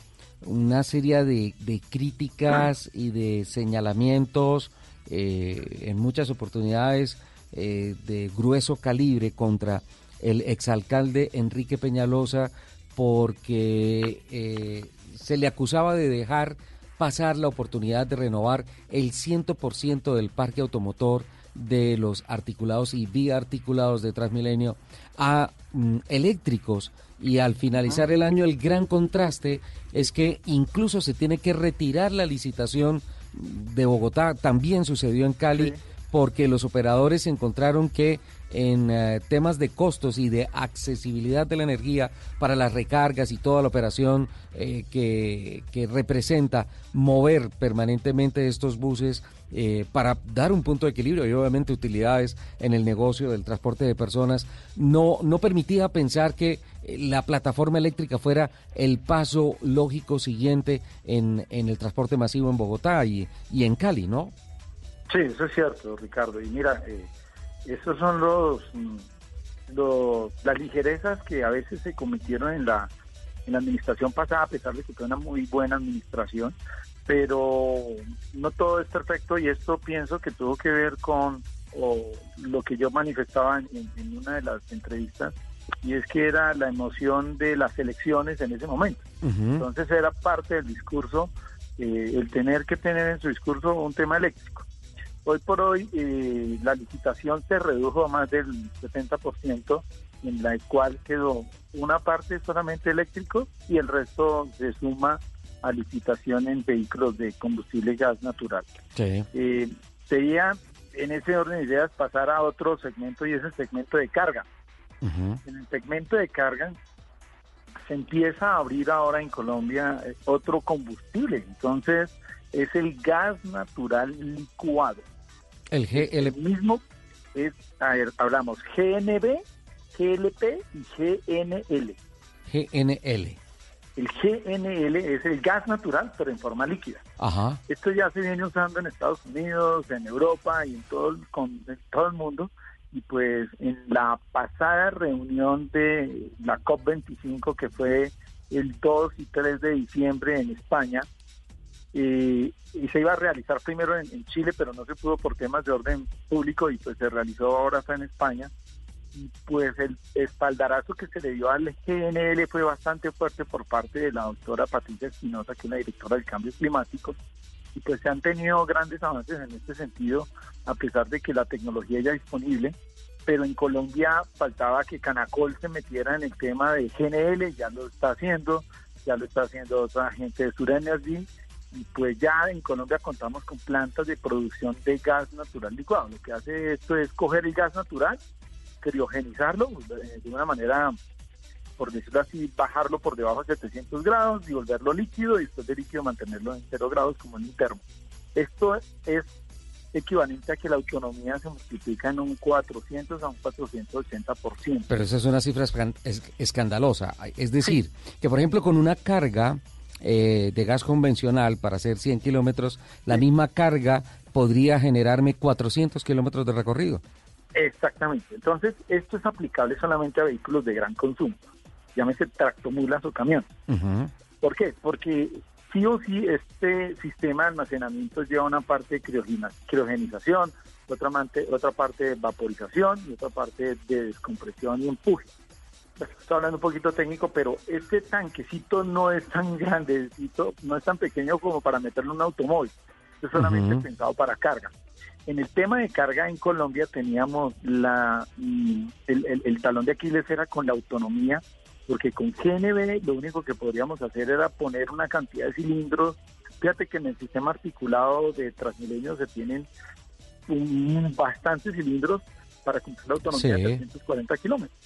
una serie de, de críticas y de señalamientos en muchas oportunidades de grueso calibre contra el exalcalde Enrique Peñalosa porque eh, se le acusaba de dejar pasar la oportunidad de renovar el 100% del parque automotor de los articulados y biarticulados de Transmilenio a mm, eléctricos. Y al finalizar el año el gran contraste es que incluso se tiene que retirar la licitación de Bogotá, también sucedió en Cali, porque los operadores encontraron que en eh, temas de costos y de accesibilidad de la energía para las recargas y toda la operación eh, que, representa mover permanentemente estos buses eh, para dar un punto de equilibrio y obviamente utilidades en el negocio del transporte de personas, no, no permitía pensar que la plataforma eléctrica fuera el paso lógico siguiente en, en el transporte masivo en Bogotá y, y en Cali, ¿no? Sí, eso es cierto, Ricardo. Y mira, esos son los, mm, los, las ligerezas que a veces se cometieron en la, en la administración pasada, a pesar de que fue una muy buena administración, pero no todo es perfecto y esto pienso que tuvo que ver con lo que yo manifestaba en, una de las entrevistas y es que era la emoción de las elecciones en ese momento. Entonces era parte del discurso eh, el tener que tener en su discurso un tema eléctrico. Hoy por hoy eh, la licitación se redujo a más del 70%, en la cual quedó una parte solamente eléctrico y el resto se suma a licitación en vehículos de combustible gas natural. Sí. Eh, sería en ese orden de ideas pasar a otro segmento y es el segmento de carga. En el segmento de carga se empieza a abrir ahora en Colombia eh, otro combustible, entonces es el gas natural licuado. El GLP. mismo es, a ver, hablamos GNB, GLP y GNL. GNL. El GNL es el gas natural, pero en forma líquida. Ajá. Esto ya se viene usando en Estados Unidos, en Europa y en todo, con, en todo el mundo. Y pues en la pasada reunión de la COP25, que fue el 2 y 3 de diciembre en España, y, se iba a realizar primero en, Chile, pero no se pudo por temas de orden público y pues se realizó ahora en España. Y pues el espaldarazo que se le dio al GNL fue bastante fuerte por parte de la doctora Patricia Espinosa, que es la directora del cambio climático. Y pues se han tenido grandes avances en este sentido, a pesar de que la tecnología ya es disponible. Pero en Colombia faltaba que Canacol se metiera en el tema de GNL, ya lo está haciendo, ya lo está haciendo otra gente de Sur Energy y pues ya en Colombia contamos con plantas de producción de gas natural licuado. Lo que hace esto es coger el gas natural, criogenizarlo eh, de una manera, por decirlo así, bajarlo por debajo de 700 grados y volverlo líquido y después de líquido mantenerlo en 0 grados como en un termo. Esto es equivalente a que la autonomía se multiplica en un 400 a un 480%. Pero esa es una cifra escandalosa. Es decir, que por ejemplo con una carga eh, de gas convencional para hacer 100 kilómetros, la misma carga podría generarme 400 kilómetros de recorrido. Exactamente. Entonces, esto es aplicable solamente a vehículos de gran consumo, llámese tractomulas o camión. ¿Por qué? Porque sí o sí este sistema de almacenamiento lleva una parte de criogena- criogenización, otra, otra parte de vaporización y otra parte de descompresión y empuje. Estoy hablando un poquito técnico, pero este tanquecito no es tan grandecito, no es tan pequeño como para meterlo en un automóvil. Es solamente pensado para carga. En el tema de carga en Colombia teníamos la mm, el, el- el talón de Aquiles era con la autonomía, porque con GNB lo único que podríamos hacer era poner una cantidad de cilindros. Fíjate que en el sistema articulado de Transmilenio se tienen un- bastantes cilindros para cumplir la autonomía Sí. de 340 kilómetros.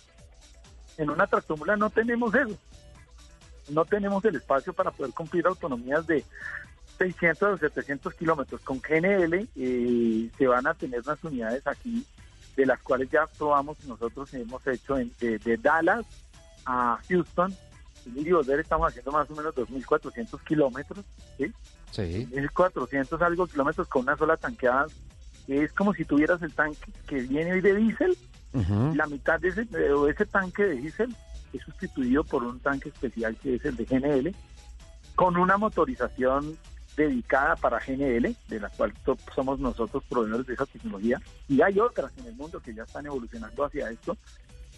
En una tractomula no tenemos eso. No tenemos el espacio para poder cumplir autonomías de 600 o 700 kilómetros. Con GNL eh, se van a tener unas unidades aquí, de las cuales ya probamos y nosotros hemos hecho en- de, de Dallas a Houston. Y volver estamos haciendo más o menos 2.400 kilómetros. ¿sí? Sí. 1.400 algo kilómetros con una sola tanqueada. Es como si tuvieras el tanque que viene hoy de diésel Ujú. la mitad de ese, de ese tanque de diésel es sustituido por un tanque especial que es el de GNL, con una motorización dedicada para GNL, de la cual somos nosotros proveedores de esa tecnología, y hay otras en el mundo que ya están evolucionando hacia esto,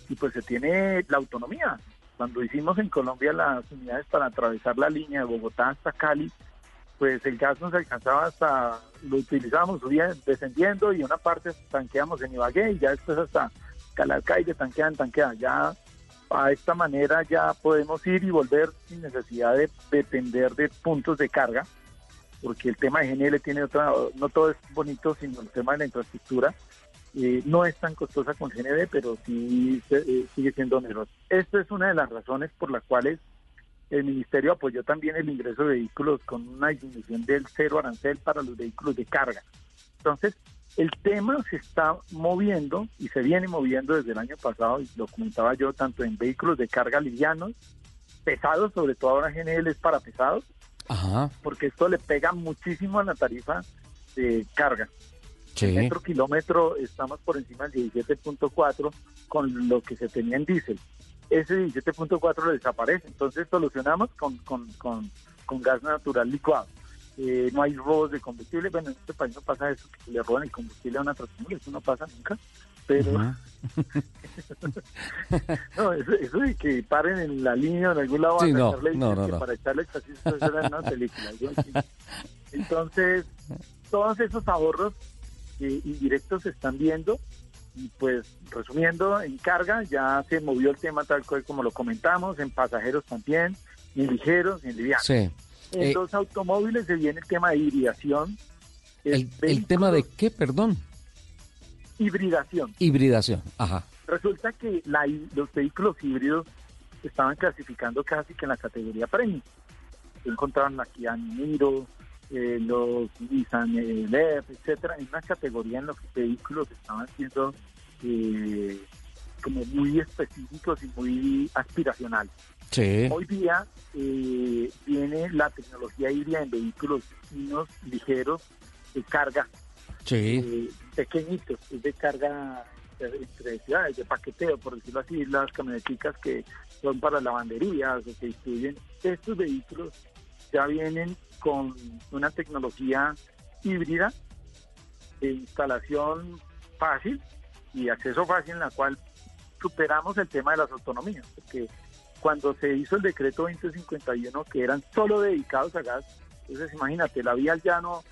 y pues se tiene la autonomía. Cuando hicimos en Colombia las unidades para atravesar la línea de Bogotá hasta Cali, pues el gas nos alcanzaba hasta, lo utilizábamos descendiendo y una parte tanqueamos en Ibagué y ya después hasta Calarcá y de tanqueada en tanqueada. Ya a esta manera ya podemos ir y volver sin necesidad de depender de puntos de carga, porque el tema de GNL tiene otra, no todo es bonito, sino el tema de la infraestructura. eh, no es tan costosa con GNB, pero sí eh, sigue siendo onerosa. Esta es una de las razones por las cuales el Ministerio apoyó también el ingreso de vehículos con una disminución del cero arancel para los vehículos de carga. Entonces, el tema se está moviendo y se viene moviendo desde el año pasado, y lo comentaba yo, tanto en vehículos de carga livianos, pesados, sobre todo ahora GNL es para pesados, Ajá. porque esto le pega muchísimo a la tarifa de carga. Sí. Metro kilómetro estamos por encima del 17.4 con lo que se tenía en diésel. Ese 17.4 lo desaparece, entonces solucionamos con, con, con, con gas natural licuado. Eh, no hay robos de combustible, bueno, en este país no pasa eso, que le roban el combustible a una tractomula, eso no pasa nunca, pero no, eso, eso de que paren en la línea en algún lado Sí, a no, sacarle no, diésel no, que no. para echarle chasis, eso era una película. así. Entonces, todos esos ahorros eh, indirectos se están viendo y pues resumiendo, en carga ya se movió el tema tal cual como lo comentamos, en pasajeros también, en ligeros, en livianos. Sí. En Eh, los automóviles se viene el tema de hibridación. el, el tema de qué, perdón, Hibridación. hibridación. Ajá. Resulta que la los vehículos híbridos estaban clasificando casi que en la categoría premium. Se encontraron aquí a Niro, eh, los Nissan eh, etcétera, en una categoría en los que vehículos estaban siendo eh, como muy específicos y muy aspiracionales. Sí. Hoy día eh, viene la tecnología híbrida en vehículos finos, ligeros, de carga, Sí. eh, pequeñitos, es de carga eh, entre ciudades, de paqueteo, por decirlo así, las camioneticas que son para lavanderías o que distribuyen. Estos vehículos ya vienen con una tecnología híbrida de instalación fácil y acceso fácil en la cual superamos el tema de las autonomías, porque cuando se hizo el decreto 2051 que eran solo dedicados a gas, entonces imagínate, la vía al llano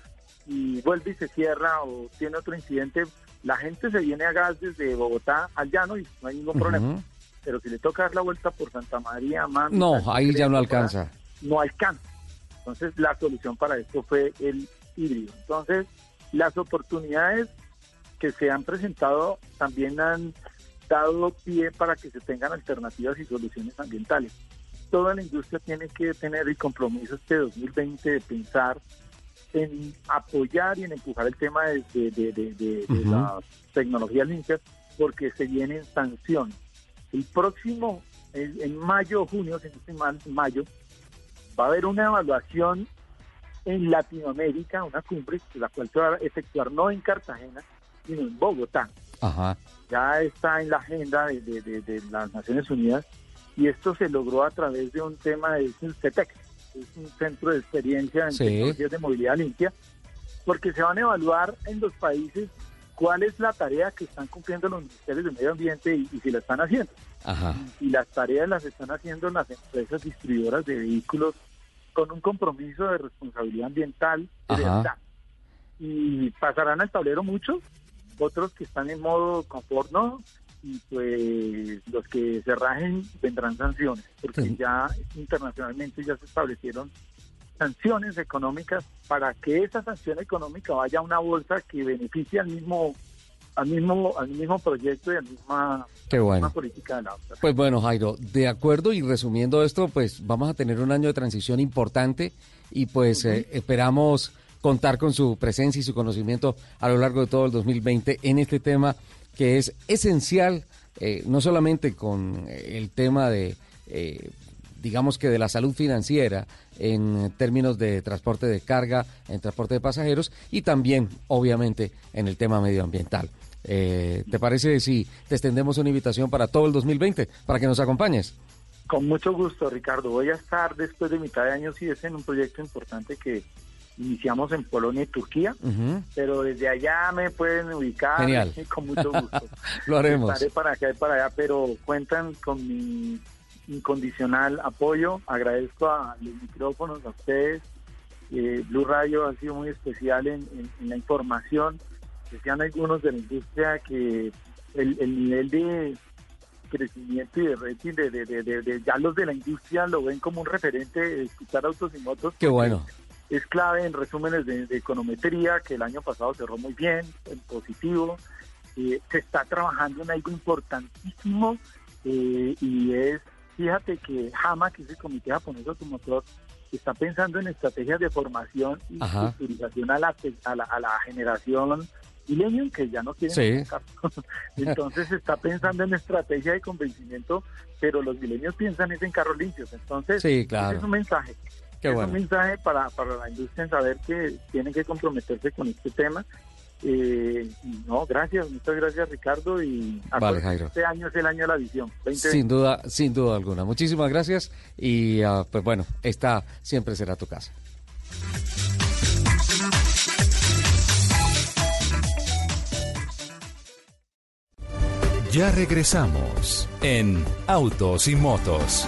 y vuelve y se cierra o tiene otro incidente, la gente se viene a gas desde Bogotá al llano y no hay ningún problema. Pero si le toca dar la vuelta por Santa María, Mami, No, ahí ya no alcanza. no alcanza. Entonces, la solución para esto fue el híbrido. Entonces, las oportunidades que se han presentado también han dado pie para que se tengan alternativas y soluciones ambientales. Toda la industria tiene que tener el compromiso este 2020 de pensar en apoyar y en empujar el tema de, de, de, de- de Ujú. las tecnologías limpias porque se vienen sanciones. El próximo, en, en mayo o junio, si no estoy mal, en mayo, va a haber una evaluación en Latinoamérica, una cumbre, la cual se va a efectuar no en Cartagena, sino en Bogotá. Ya está en la agenda de, las Naciones Unidas y esto se logró a través de un tema de CETEC, es un centro de experiencia en tecnologías de movilidad limpia, porque se van a evaluar en los países cuál es la tarea que están cumpliendo los ministerios de medio ambiente y, si la están haciendo. Y, las tareas las están haciendo las empresas distribuidoras de vehículos con un compromiso de responsabilidad ambiental de. Y pasarán al tablero muchos, otros que están en modo confort no, y pues los que se rajen vendrán sanciones, porque ya internacionalmente ya se establecieron sanciones económicas para que esa sanción económica vaya a una bolsa que beneficie al mismo al mismo al mismo proyecto y a la misma, bueno. política de la Pues bueno, Jairo, de acuerdo y resumiendo esto, pues vamos a tener un año de transición importante y pues eh, esperamos contar con su presencia y su conocimiento a lo largo de todo el 2020 en este tema que es esencial, eh, no solamente con el tema de eh, digamos que de la salud financiera en términos de transporte de carga, en transporte de pasajeros y también, obviamente, en el tema medioambiental. Eh, ¿Te parece si te extendemos una invitación para todo el 2020 para que nos acompañes? Con mucho gusto, Ricardo. Voy a estar después de mitad de año, si es en un proyecto importante que iniciamos en Polonia y Turquía, pero desde allá me pueden ubicar Genial. con mucho gusto. Lo haremos. Estaré para acá y para allá, pero cuentan con mi incondicional apoyo. Agradezco a los micrófonos, a ustedes. Eh, Blue Radio ha sido muy especial en, la información. Decían algunos de la industria que el, nivel de crecimiento y de rating de, de, ya los de la industria lo ven como un referente de escuchar autos y motos. Qué bueno. Es clave en resúmenes de, econometría, que el año pasado cerró muy bien, en positivo. Eh, se está trabajando en algo importantísimo eh, y es Fíjate que JAMA, que es el Comité Japonés Automotor, está pensando en estrategias de formación y culturización a la, a la, a la generación millennium que ya no quieren sí. Entonces está pensando en estrategia de convencimiento, pero los milenios piensan es en carros limpios. Entonces, sí, claro. es un mensaje. Es un mensaje para, para la industria en saber que tienen que comprometerse con este tema eh, no, gracias, muchas gracias Ricardo y este año es el año de la visión. Sin duda, sin duda alguna. Muchísimas gracias y ah, pues bueno, esta siempre será tu casa. Ya regresamos en Autos y Motos.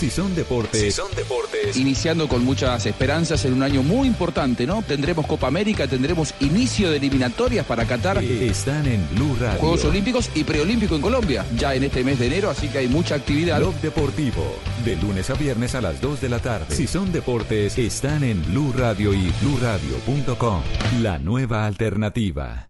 Si son deportes. son deportes. Iniciando con muchas esperanzas en un año muy importante, ¿no? Tendremos Copa América, tendremos inicio de eliminatorias para Qatar. Están en Blue Radio. Juegos Olímpicos y Preolímpico en Colombia, ya en este mes de enero, así que hay mucha actividad. Blog Deportivo, de lunes a viernes a las 2 de la tarde. Si son deportes, están en Blue Radio y BlueRadio.com. La nueva alternativa.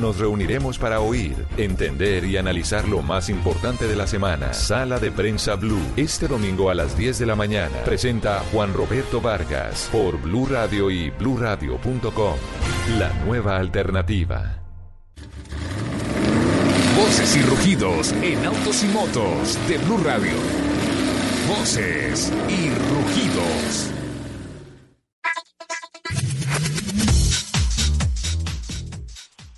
nos reuniremos para oír, entender y analizar lo más importante de la semana. Sala de Prensa Blue, este domingo a las 10 de la mañana. Presenta Juan Roberto Vargas por Blue Radio y bluradio.com. La nueva alternativa. Voces y rugidos en autos y motos de Blue Radio. Voces y rugidos.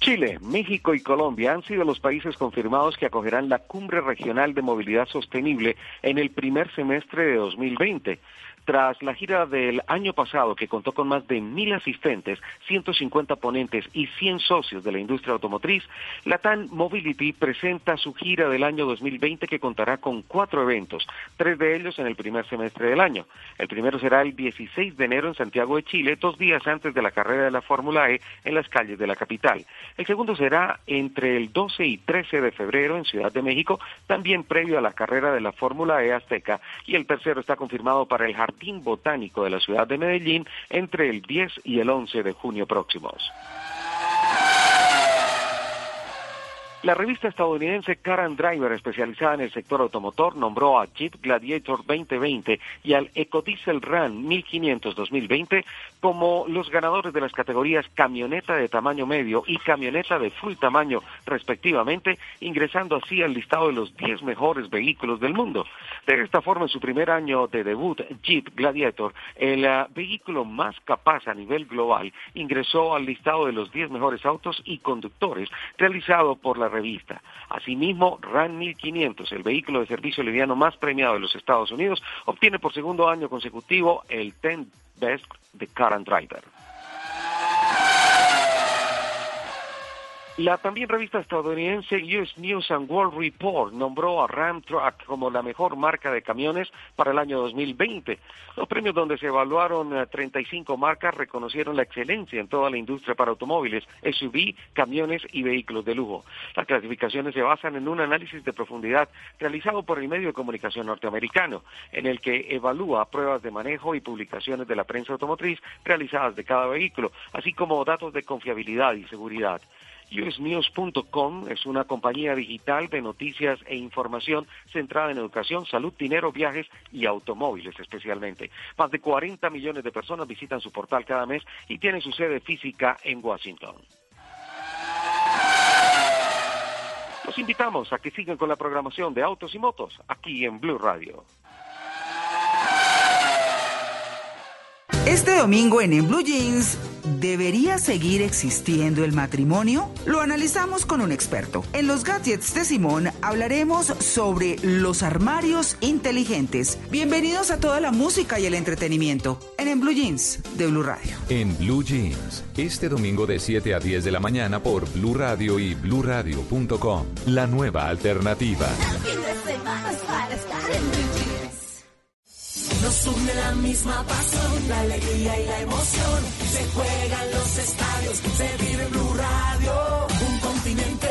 Chile, México y Colombia han sido los países confirmados que acogerán la Cumbre Regional de Movilidad Sostenible en el primer semestre de 2020. Tras la gira del año pasado, que contó con más de mil asistentes, 150 ponentes y 100 socios de la industria automotriz, Latam Mobility presenta su gira del año 2020 que contará con cuatro eventos, tres de ellos en el primer semestre del año. El primero será el 16 de enero en Santiago de Chile, dos días antes de la carrera de la Fórmula E en las calles de la capital. El segundo será entre el 12 y 13 de febrero en Ciudad de México, también previo a la carrera de la Fórmula E Azteca. Y el tercero está confirmado para el Botánico de la ciudad de Medellín entre el 10 y el 11 de junio próximos. La revista estadounidense Car and Driver, especializada en el sector automotor, nombró a Jeep Gladiator 2020 y al Ecodiesel Ram 1500 2020 como los ganadores de las categorías camioneta de tamaño medio y camioneta de full tamaño, respectivamente, ingresando así al listado de los 10 mejores vehículos del mundo. De esta forma, en su primer año de debut, Jeep Gladiator, el uh, vehículo más capaz a nivel global, ingresó al listado de los 10 mejores autos y conductores realizado por la revista. Asimismo, RAN 1500, el vehículo de servicio liviano más premiado de los Estados Unidos, obtiene por segundo año consecutivo el 10 Best de Car and Driver. La también revista estadounidense US News and World Report nombró a Ram Truck como la mejor marca de camiones para el año 2020. Los premios donde se evaluaron 35 eh, marcas reconocieron la excelencia en toda la industria para automóviles, SUV, camiones y vehículos de lujo. Las clasificaciones se basan en un análisis de profundidad realizado por el medio de comunicación norteamericano, en el que evalúa pruebas de manejo y publicaciones de la prensa automotriz realizadas de cada vehículo, así como datos de confiabilidad y seguridad. USNews.com es una compañía digital de noticias e información centrada en educación, salud, dinero, viajes y automóviles especialmente. Más de 40 millones de personas visitan su portal cada mes y tiene su sede física en Washington. Los invitamos a que sigan con la programación de Autos y Motos aquí en Blue Radio. Este domingo en En Blue Jeans, ¿debería seguir existiendo el matrimonio? Lo analizamos con un experto. En los gadgets de Simón hablaremos sobre los armarios inteligentes. Bienvenidos a toda la música y el entretenimiento en En Blue Jeans de Blue Radio. En Blue Jeans, este domingo de 7 a 10 de la mañana por Blue Radio y bluradio.com. La nueva alternativa. Nos une la misma pasión, la alegría y la emoción. Se juegan los estadios, se vive Blue Radio. Un continente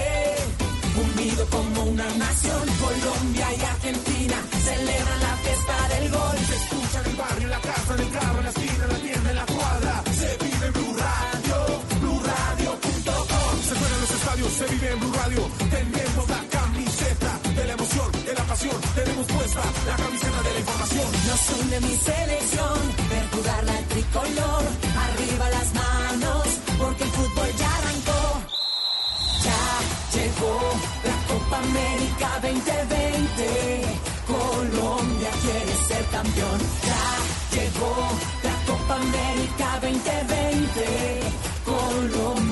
unido como una nación. Colombia y Argentina celebran la fiesta del gol. Se escucha en el barrio, en la casa, en el carro, en la esquina, en la tienda, La camiseta de la información. Nos une mi selección, ver jugar la tricolor. Arriba las manos, porque el fútbol ya arrancó. Ya llegó la Copa América 2020. Colombia quiere ser campeón. Ya llegó la Copa América 2020. Colombia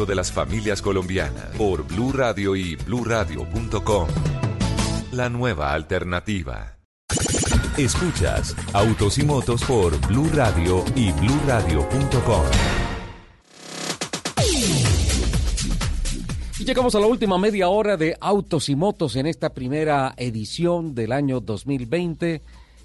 de las familias colombianas por Blue Radio y bluradio.com. La nueva alternativa. Escuchas Autos y Motos por Blue Radio y bluradio.com. Y llegamos a la última media hora de Autos y Motos en esta primera edición del año 2020.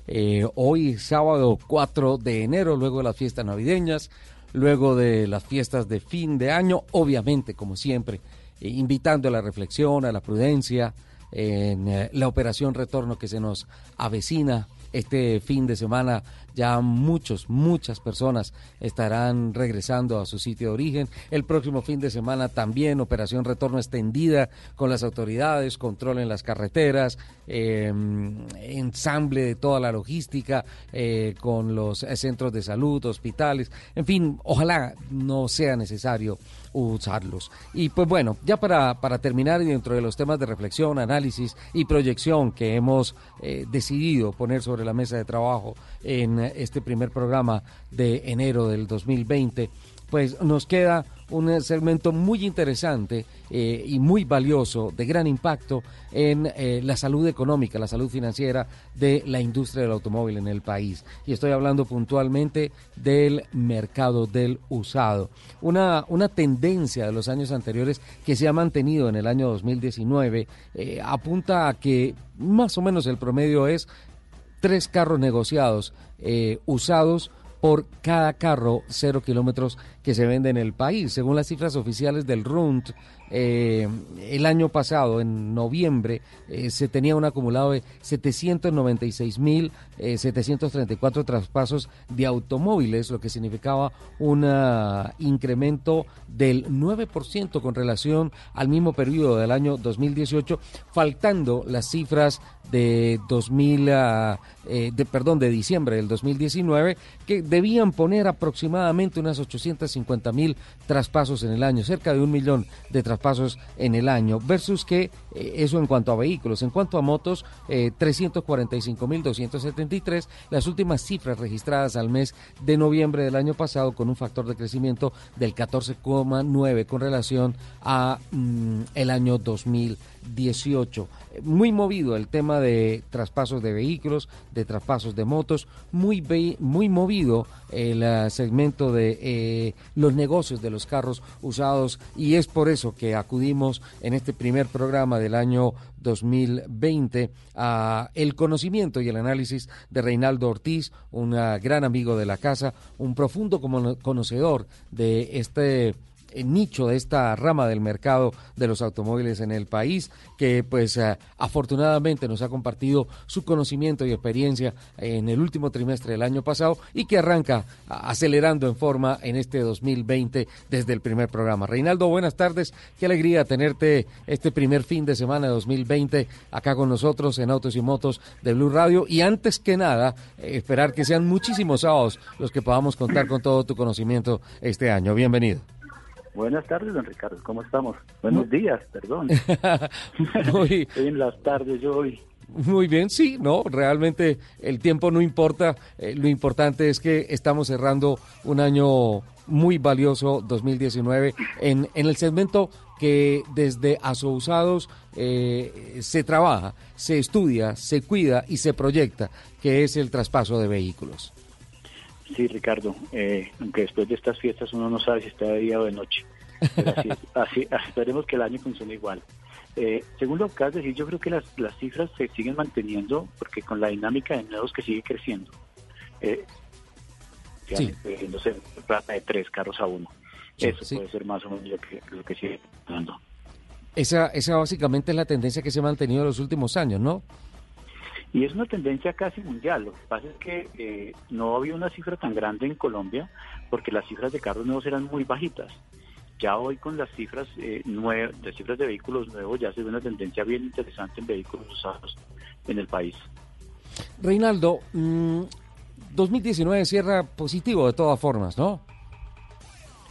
Eh, hoy sábado 4 de enero, luego de las fiestas navideñas luego de las fiestas de fin de año, obviamente, como siempre, eh, invitando a la reflexión, a la prudencia, en eh, la operación retorno que se nos avecina este fin de semana ya muchos, muchas personas estarán regresando a su sitio de origen. El próximo fin de semana también operación retorno extendida con las autoridades, control en las carreteras, em, ensamble de toda la logística eh, con los centros de salud, hospitales. En fin, ojalá no sea necesario usarlos. Y pues bueno, ya para, para terminar y dentro de los temas de reflexión, análisis y proyección que hemos eh, decidido poner sobre la mesa de trabajo en este primer programa de enero del 2020, pues nos queda un segmento muy interesante eh, y muy valioso, de gran impacto en eh, la salud económica, la salud financiera de la industria del automóvil en el país. Y estoy hablando puntualmente del mercado del usado. Una, una tendencia de los años anteriores que se ha mantenido en el año 2019 eh, apunta a que más o menos el promedio es tres carros negociados usados por cada carro cero kilómetros que se vende en el país. Según las cifras oficiales del RUNT, eh, el año pasado, en noviembre, eh, se tenía un acumulado de 796.734 eh, traspasos de automóviles, lo que significaba un ah, incremento del 9% con relación al mismo periodo del año 2018, faltando las cifras de 2000, ah, de, perdón, de diciembre del 2019, que debían poner aproximadamente unas 850 mil traspasos en el año, cerca de un millón de traspasos pasos en el año, versus que eh, eso en cuanto a vehículos. En cuanto a motos, eh, 345.273, las últimas cifras registradas al mes de noviembre del año pasado con un factor de crecimiento del 14,9 con relación a mm, el año 2018 muy movido el tema de traspasos de vehículos, de traspasos de motos, muy, muy movido el uh, segmento de eh, los negocios de los carros usados y es por eso que acudimos en este primer programa del año 2020 a el conocimiento y el análisis de Reinaldo Ortiz, un uh, gran amigo de la casa, un profundo conocedor de este nicho de esta rama del mercado de los automóviles en el país, que pues eh, afortunadamente nos ha compartido su conocimiento y experiencia en el último trimestre del año pasado y que arranca acelerando en forma en este 2020 desde el primer programa. Reinaldo, buenas tardes, qué alegría tenerte este primer fin de semana de 2020 acá con nosotros en Autos y Motos de Blue Radio y antes que nada esperar que sean muchísimos sábados los que podamos contar con todo tu conocimiento este año. Bienvenido. Buenas tardes, don Ricardo. ¿Cómo estamos? Buenos días, perdón. Muy... en las tardes hoy. Muy bien, sí, no, realmente el tiempo no importa, eh, lo importante es que estamos cerrando un año muy valioso 2019 en, en el segmento que desde Asousados eh, se trabaja, se estudia, se cuida y se proyecta, que es el traspaso de vehículos. Sí, Ricardo, eh, aunque después de estas fiestas uno no sabe si está de día o de noche. así, esperemos que el año funcione igual. Eh, según lo que acabas de decir, yo creo que las, las cifras se siguen manteniendo porque con la dinámica de nuevos que sigue creciendo. Eh, sí. vendiéndose plata de tres carros a uno. Eso puede ser más o menos lo que, lo que sigue dando. Esa, esa básicamente es la tendencia que se ha mantenido en los últimos años, ¿no? Y es una tendencia casi mundial. Lo que pasa es que eh, no había una cifra tan grande en Colombia porque las cifras de carros nuevos eran muy bajitas. Ya hoy con las cifras eh, nuevas, las cifras de vehículos nuevos ya se ve una tendencia bien interesante en vehículos usados en el país. Reinaldo, 2019 mm, cierra positivo de todas formas, ¿no?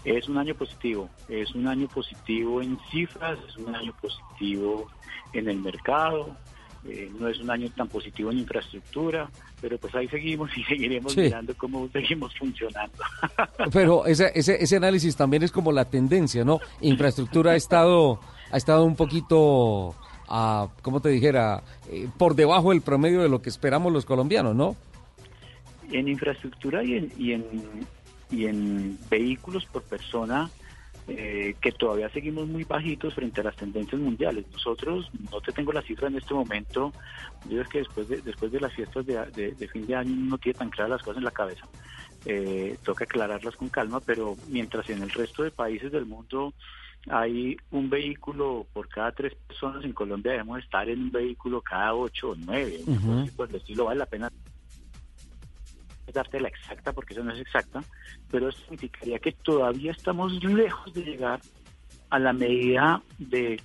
Es un año positivo, es un año positivo en cifras, es un año positivo en el mercado, eh, no es un año tan positivo en infraestructura, pero pues ahí seguimos y seguiremos mirando cómo seguimos funcionando. pero ese, ese, ese análisis también es como la tendencia, ¿no? Infraestructura ha estado, ha estado un poquito, a, ¿cómo te dijera? Eh, por debajo del promedio de lo que esperamos los colombianos, ¿no? En infraestructura y en, y en, y en vehículos por persona, eh, que todavía seguimos muy bajitos frente a las tendencias mundiales. Nosotros, no te tengo la cifra en este momento, yo es que después de, después de las fiestas de, fin de año no tiene tan claras las cosas en la cabeza. Eh, toca aclararlas con calma, pero mientras en el resto de países del mundo hay un vehículo por cada tres personas, en Colombia debemos estar en un vehículo cada ocho o nueve. Pues el estilo vale la pena darte la exacta porque eso no es exacta, pero eso significaría que todavía estamos lejos de llegar a la medida de,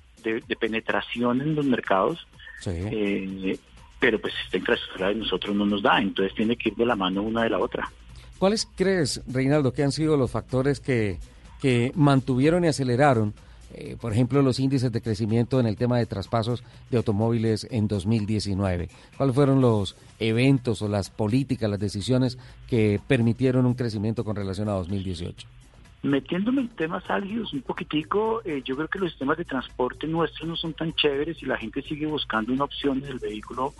penetración en los mercados, eh, pero pues esta infraestructura de nosotros no nos da, entonces tiene que ir de la mano una de la otra. ¿Cuáles crees, Reinaldo, que han sido los factores que, que mantuvieron y aceleraron eh, por ejemplo, los índices de crecimiento en el tema de traspasos de automóviles en 2019? ¿Cuáles fueron los eventos o las políticas, las decisiones que permitieron un crecimiento con relación a 2018? Metiéndome en temas álgidos un poquitico, eh, yo creo que los sistemas de transporte nuestros no son tan chéveres y la gente sigue buscando una opción del vehículo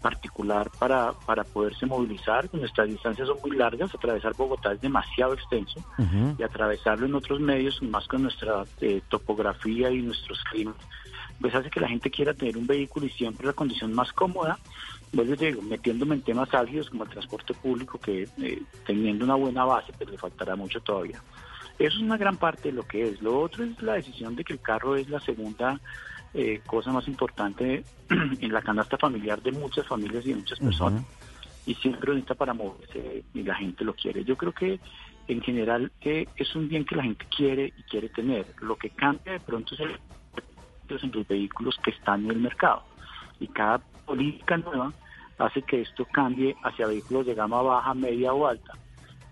particular para, para poderse movilizar. Nuestras distancias son muy largas, atravesar Bogotá es demasiado extenso y atravesarlo en otros medios, más con nuestra eh, topografía y nuestros climas, pues hace que la gente quiera tener un vehículo y siempre la condición más cómoda. Pues yo digo, metiéndome en temas álgidos como el transporte público, que eh, teniendo una buena base, pero pues le faltará mucho todavía. Eso es una gran parte de lo que es. Lo otro es la decisión de que el carro es la segunda eh, cosa más importante en la canasta familiar de muchas familias y de muchas personas. Y siempre necesita para moverse y la gente lo quiere. Yo creo que en general eh, es un bien que la gente quiere y quiere tener. Lo que cambia de pronto es el en los vehículos que están en el mercado. Y cada política nueva hace que esto cambie hacia vehículos de gama baja, media o alta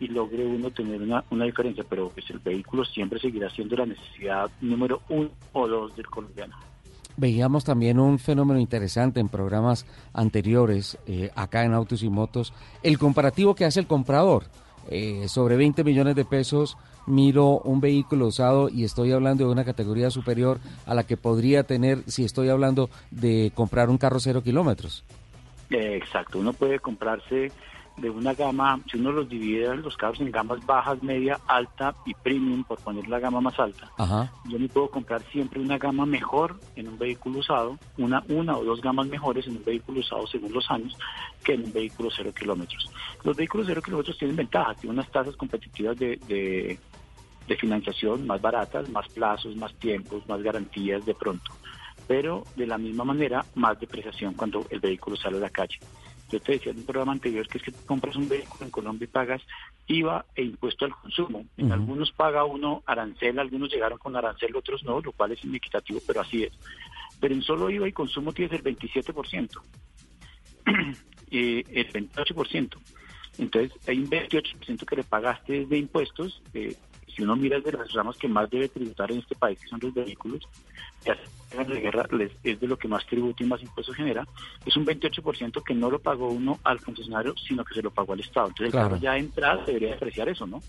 y logre uno tener una, una diferencia, pero pues el vehículo siempre seguirá siendo la necesidad número uno o dos del colombiano. Veíamos también un fenómeno interesante en programas anteriores, eh, acá en Autos y Motos, el comparativo que hace el comprador. Eh, sobre 20 millones de pesos miro un vehículo usado y estoy hablando de una categoría superior a la que podría tener si estoy hablando de comprar un carro cero kilómetros. exacto, uno puede comprarse de una gama, si uno los divide los carros en gamas bajas, media, alta y premium, por poner la gama más alta, yo me puedo comprar siempre una gama mejor en un vehículo usado, una, una o dos gamas mejores en un vehículo usado según los años, que en un vehículo cero kilómetros. Los vehículos cero kilómetros tienen ventajas, tienen unas tasas competitivas de, de, de financiación más baratas, más plazos, más tiempos, más garantías de pronto, pero de la misma manera más depreciación cuando el vehículo sale a la calle. Yo te decía en un programa anterior que es que compras un vehículo en Colombia y pagas IVA e impuesto al consumo. En algunos paga uno arancel, algunos llegaron con arancel, otros no, lo cual es inequitativo, pero así es. Pero en solo IVA y consumo tienes el 27%, eh, el 28%. Entonces hay un 28% que le pagaste de impuestos, eh, si uno mira de las ramas que más debe tributar en este país, que son los vehículos, ya de guerra es de lo que más tributo y más impuestos genera, es un 28% que no lo pagó uno al concesionario, sino que se lo pagó al Estado. Entonces el carro ya de entrada debería apreciar eso, ¿no?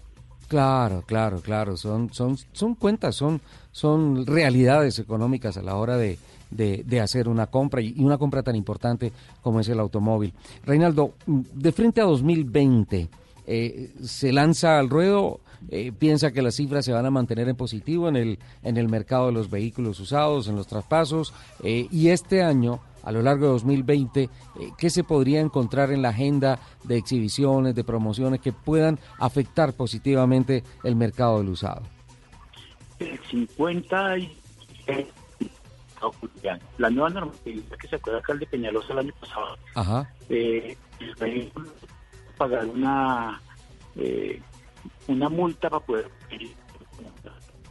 Claro, claro, claro. Son, son, son cuentas, son, son realidades económicas a la hora de, de, hacer una compra y una compra tan importante como es el automóvil. Reinaldo, de frente a 2020, eh, ¿se lanza al ruedo eh, piensa que las cifras se van a mantener en positivo en el, en el mercado de los vehículos usados, en los traspasos, eh, y este año a lo largo de 2020, eh, ¿qué se podría encontrar en la agenda de exhibiciones, de promociones que puedan afectar positivamente el mercado del usado? El 50 y la nueva normatividad que se acuerda acá de Peñalosa el año pasado, Ajá. eh, el vehículo pagar una eh, una multa para poder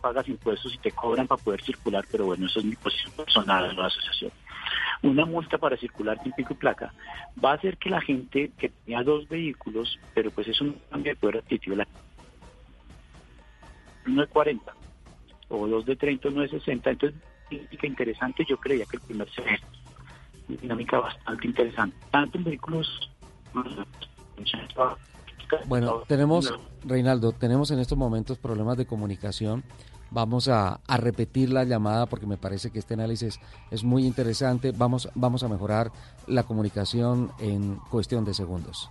pagas impuestos y te cobran para poder circular, pero bueno, eso es mi posición personal en la asociación. Una multa para circular sin pico y placa va a hacer que la gente que tenía dos vehículos, pero pues es un cambio de poder adquisitivo, uno de 40 o dos de 30, uno de 60, entonces dinámica interesante, yo creía que el primer semestre, dinámica bastante interesante, tanto en vehículos Bueno, tenemos, Reinaldo, tenemos en estos momentos problemas de comunicación. Vamos a, a repetir la llamada porque me parece que este análisis es muy interesante. Vamos, vamos a mejorar la comunicación en cuestión de segundos.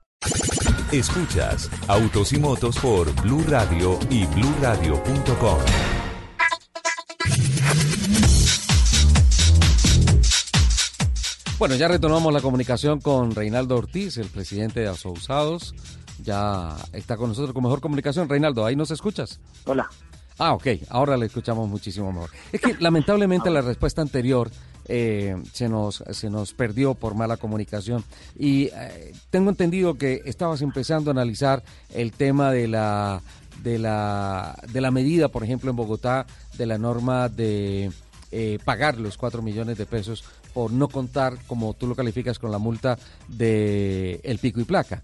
Escuchas Autos y Motos por Blue Radio y bluradio.com. Bueno, ya retomamos la comunicación con Reinaldo Ortiz, el presidente de Asousados. Ya está con nosotros con mejor comunicación. Reinaldo, ¿ahí nos escuchas? Hola. Ah, ok, ahora le escuchamos muchísimo mejor. Es que lamentablemente la respuesta anterior eh, se, nos, se nos perdió por mala comunicación y eh, tengo entendido que estabas empezando a analizar el tema de la, de la, de la medida, por ejemplo, en Bogotá, de la norma de eh, pagar los 4 millones de pesos por no contar, como tú lo calificas, con la multa de el pico y placa.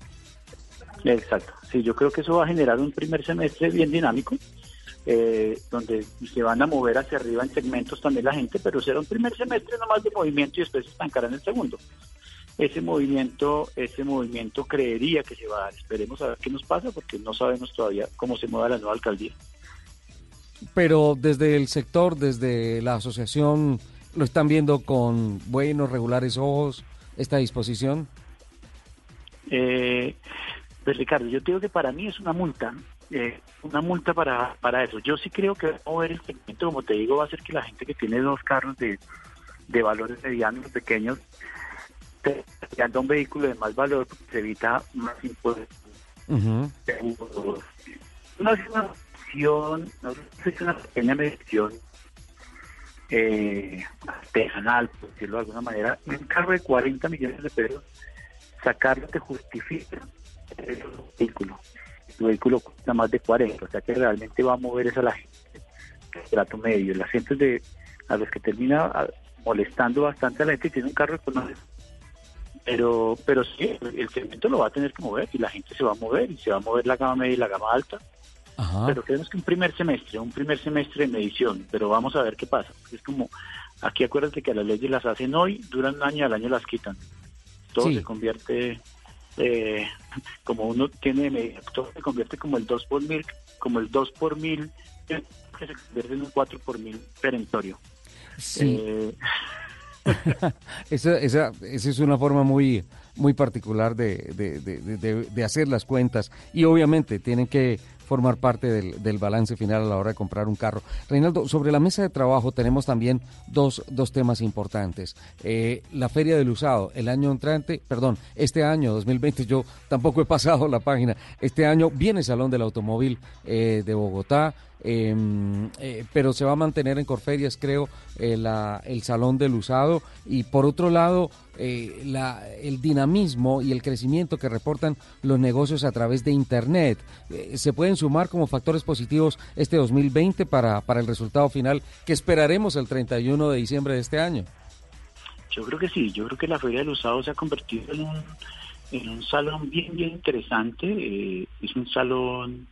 Exacto. Sí, yo creo que eso va a generar un primer semestre bien dinámico, eh, donde se van a mover hacia arriba en segmentos también la gente, pero será un primer semestre nomás de movimiento y después se estancará en el segundo. Ese movimiento, ese movimiento creería que se va a dar. Esperemos a ver qué nos pasa, porque no sabemos todavía cómo se mueva la nueva alcaldía. Pero desde el sector, desde la asociación, ¿lo están viendo con buenos, regulares ojos esta disposición? Eh, pues Ricardo, yo te digo que para mí es una multa, eh, una multa para, para eso. Yo sí creo que mover el segmento, como te digo, va a ser que la gente que tiene dos carros de, de valores medianos pequeños, anda un vehículo de más valor, porque se evita más impuestos. No es una medición, no es una pequeña medición eh, artesanal, por decirlo de alguna manera. Un carro de 40 millones de pesos, sacarlo te justifica el vehículo. El vehículo cuesta más de 40, o sea que realmente va a mover eso a la gente, el trato medio. La gente de, a los que termina molestando bastante a la gente tiene un carro económico. Pero, pero sí, el segmento lo va a tener que mover y la gente se va a mover y se va a mover la gama media y la gama alta. Pero creemos que un primer semestre, un primer semestre de medición, pero vamos a ver qué pasa. Es como, aquí acuérdate que las leyes las hacen hoy, duran un año y al año las quitan. Todo Sí. se convierte, eh, como uno tiene, medida, todo se convierte como el 2 por mil, como el 2 por mil, que se convierte en un 4 por mil perentorio. Sí. Eh, esa, esa, esa es una forma muy, muy particular de- de- de- de hacer las cuentas y obviamente tienen que formar parte del, del balance final a la hora de comprar un carro. Reinaldo, sobre la mesa de trabajo tenemos también dos, dos temas importantes. Eh, la Feria del Usado, el año entrante, perdón, este año 2020, yo tampoco he pasado la página, este año viene Salón del Automóvil eh, de Bogotá, eh, eh, pero se va a mantener en Corferias, creo, eh, la- el Salón del Usado. Y por otro lado, la- el dinamismo y el crecimiento que reportan los negocios a través de Internet. ¿Se pueden sumar como factores positivos este 2020 para, para el resultado final que esperaremos el 31 de diciembre de este año? Yo creo que sí, yo creo que la Feria del Usado se ha convertido en un, salón bien, bien interesante. Eh, es un salón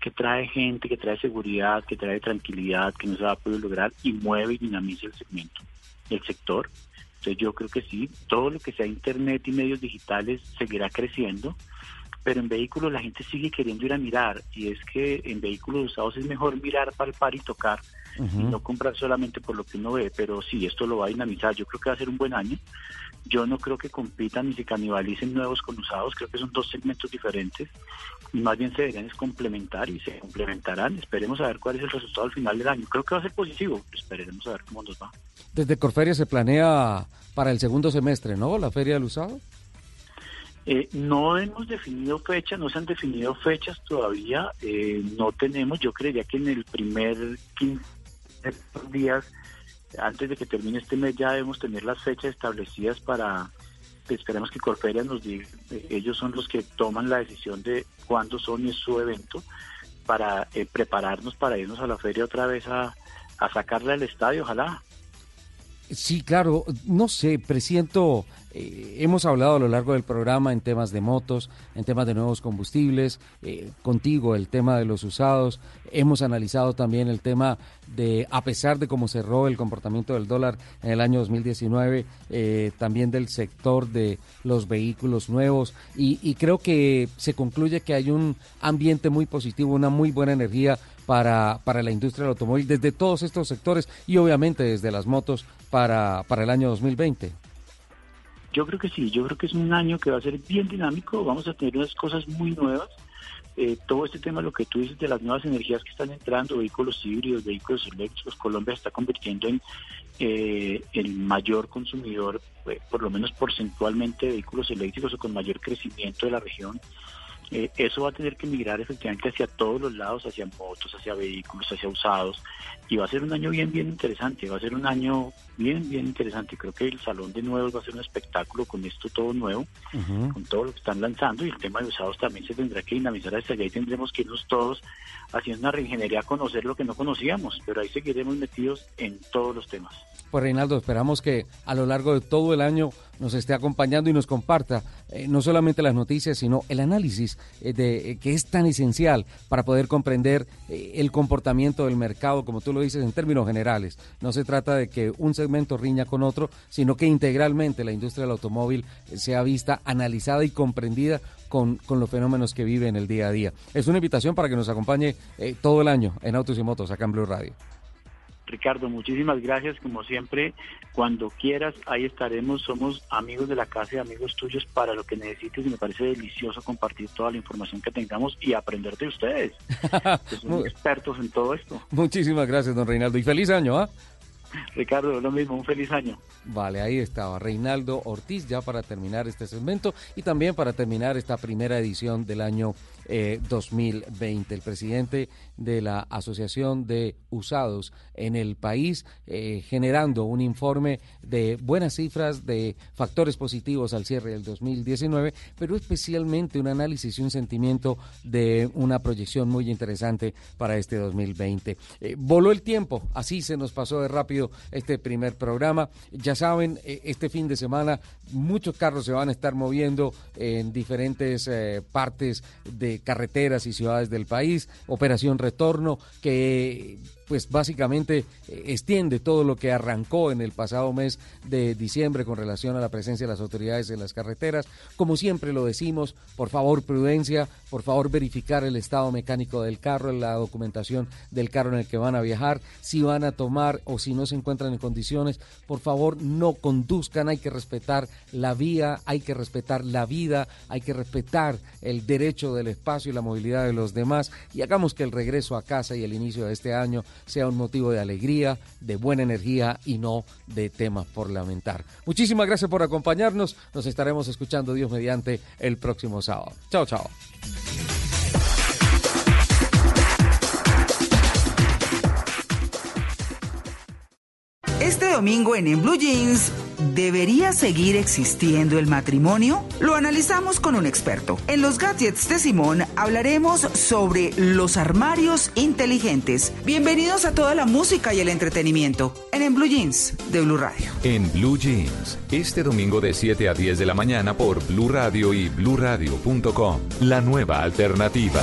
que trae gente, que trae seguridad, que trae tranquilidad, que no se va a poder lograr y mueve y dinamiza el segmento, el sector. Entonces yo creo que sí, todo lo que sea Internet y medios digitales seguirá creciendo, pero en vehículos la gente sigue queriendo ir a mirar y es que en vehículos usados es mejor mirar, palpar y tocar y no comprar solamente por lo que uno ve, pero sí, esto lo va a dinamizar, yo creo que va a ser un buen año. Yo no creo que compitan ni se canibalicen nuevos con usados, creo que son dos segmentos diferentes y más bien se deberían complementar y se complementarán. Esperemos a ver cuál es el resultado al final del año. Creo que va a ser positivo, esperemos a ver cómo nos va. Desde Corferia se planea para el segundo semestre, ¿no? La feria del usado. Eh, no hemos definido fechas, no se han definido fechas todavía, eh, no tenemos, yo creería que en el primer 15 días, antes de que termine este mes, ya debemos tener las fechas establecidas para, esperemos que Corferia nos diga, eh, ellos son los que toman la decisión de cuándo son y es su evento, para prepararnos para irnos a la feria otra vez a, a sacarle al estadio, ojalá. Sí, claro, no sé, presiento, eh, hemos hablado a lo largo del programa en temas de motos, en temas de nuevos combustibles, eh, contigo el tema de los usados, hemos analizado también el tema de, a pesar de cómo cerró el comportamiento del dólar en el año 2019, eh, también del sector de los vehículos nuevos y, y creo que se concluye que hay un ambiente muy positivo, una muy buena energía para, para la industria del automóvil desde todos estos sectores y obviamente desde las motos para, para el año 2020? Yo creo que sí, yo creo que es un año que va a ser bien dinámico, vamos a tener unas cosas muy nuevas. Eh, todo este tema, lo que tú dices de las nuevas energías que están entrando, vehículos híbridos, vehículos eléctricos, Colombia está convirtiendo en eh, el mayor consumidor, eh, por lo menos porcentualmente, de vehículos eléctricos o con mayor crecimiento de la región. Eh, eso va a tener que migrar efectivamente hacia todos los lados, hacia motos, hacia vehículos, hacia usados, y va a ser un año bien, bien interesante, va a ser un año bien, bien interesante. Creo que el Salón de Nuevos va a ser un espectáculo con esto todo nuevo, con todo lo que están lanzando, y el tema de usados también se tendrá que dinamizar hasta allá y tendremos que irnos todos haciendo una reingeniería a conocer lo que no conocíamos, pero ahí seguiremos metidos en todos los temas. Pues Reinaldo, esperamos que a lo largo de todo el año nos esté acompañando y nos comparta eh, no solamente las noticias, sino el análisis eh, de eh, que es tan esencial para poder comprender el comportamiento del mercado, como tú lo dices en términos generales. No se trata de que un segmento riña con otro, sino que integralmente la industria del automóvil sea vista, analizada y comprendida con, con, los fenómenos que vive en el día a día. Es una invitación para que nos acompañe todo el año en Autos y Motos acá en Blue Radio. Ricardo, muchísimas gracias. Como siempre, cuando quieras, ahí estaremos. Somos amigos de la casa y amigos tuyos para lo que necesites y me parece delicioso compartir toda la información que tengamos y aprender de ustedes, que son expertos en todo esto. Muchísimas gracias, don Reinaldo, y feliz año, ¿ah? Ricardo, lo mismo, un feliz año. Vale, ahí estaba Reinaldo Ortiz ya para terminar este segmento y también para terminar esta primera edición del año 2020. Eh, el presidente de la Asociación de Usados en el país, eh, generando un informe de buenas cifras, de factores positivos al cierre del 2019, pero especialmente un análisis y un sentimiento de una proyección muy interesante para este 2020. Eh, voló el tiempo, así se nos pasó de rápido este primer programa. Ya saben, este fin de semana muchos carros se van a estar moviendo en diferentes partes de carreteras y ciudades del país, Operación Retorno, que pues básicamente eh, extiende todo lo que arrancó en el pasado mes de diciembre con relación a la presencia de las autoridades en las carreteras. Como siempre lo decimos, por favor prudencia, por favor verificar el estado mecánico del carro, la documentación del carro en el que van a viajar, si van a tomar o si no se encuentran en condiciones, por favor no conduzcan, hay que respetar la vía, hay que respetar la vida, hay que respetar el derecho del espacio y la movilidad de los demás y hagamos que el regreso a casa y el inicio de este año sea un motivo de alegría, de buena energía y no de temas por lamentar. Muchísimas gracias por acompañarnos. Nos estaremos escuchando Dios mediante el próximo sábado. Chao, chao. Este domingo en En Blue Jeans ¿debería seguir existiendo el matrimonio? Lo analizamos con un experto. En los gadgets de Simón hablaremos sobre los armarios inteligentes. Bienvenidos a toda la música y el entretenimiento en En Blue Jeans de Blue Radio. En Blue Jeans, este domingo de 7 a 10 de la mañana por Blue Radio y bluradio.com. La nueva alternativa.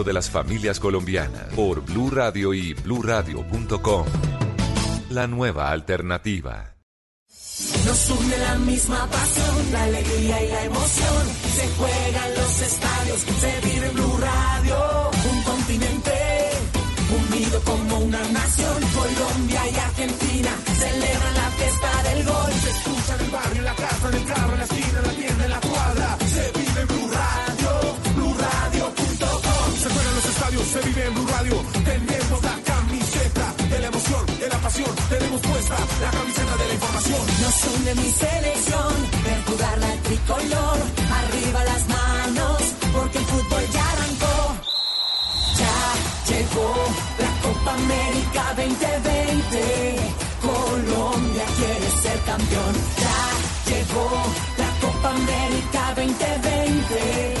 de las familias colombianas por Blue Radio y bluradio.com. La nueva alternativa. Nos une la misma pasión, la alegría y la emoción. Se juega en los estadios, se vive Blue Radio. Un continente unido como una nación. Colombia y Argentina celebran la fiesta del gol. Se escucha en el barrio, en la casa, en el carro, en la esquina, en la tienda, se vive en Blue Radio. Tenemos la camiseta de la emoción, de la pasión. Tenemos puesta la camiseta de la información. Nos une mi selección, ver jugar la tricolor. Arriba las manos, porque el fútbol ya arrancó. Ya llegó la Copa América 2020. Colombia quiere ser campeón. Ya llegó la Copa América 2020.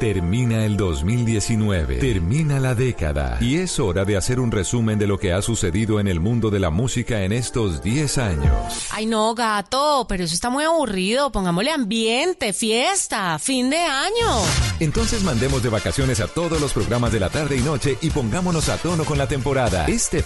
Termina el 2019, termina la década y es hora de hacer un resumen de lo que ha sucedido en el mundo de la música en estos 10 años. Ay, no, gato, pero eso está muy aburrido. Pongámosle ambiente, fiesta, fin de año. Entonces mandemos de vacaciones a todos los programas de la tarde y noche y pongámonos a tono con la temporada. Este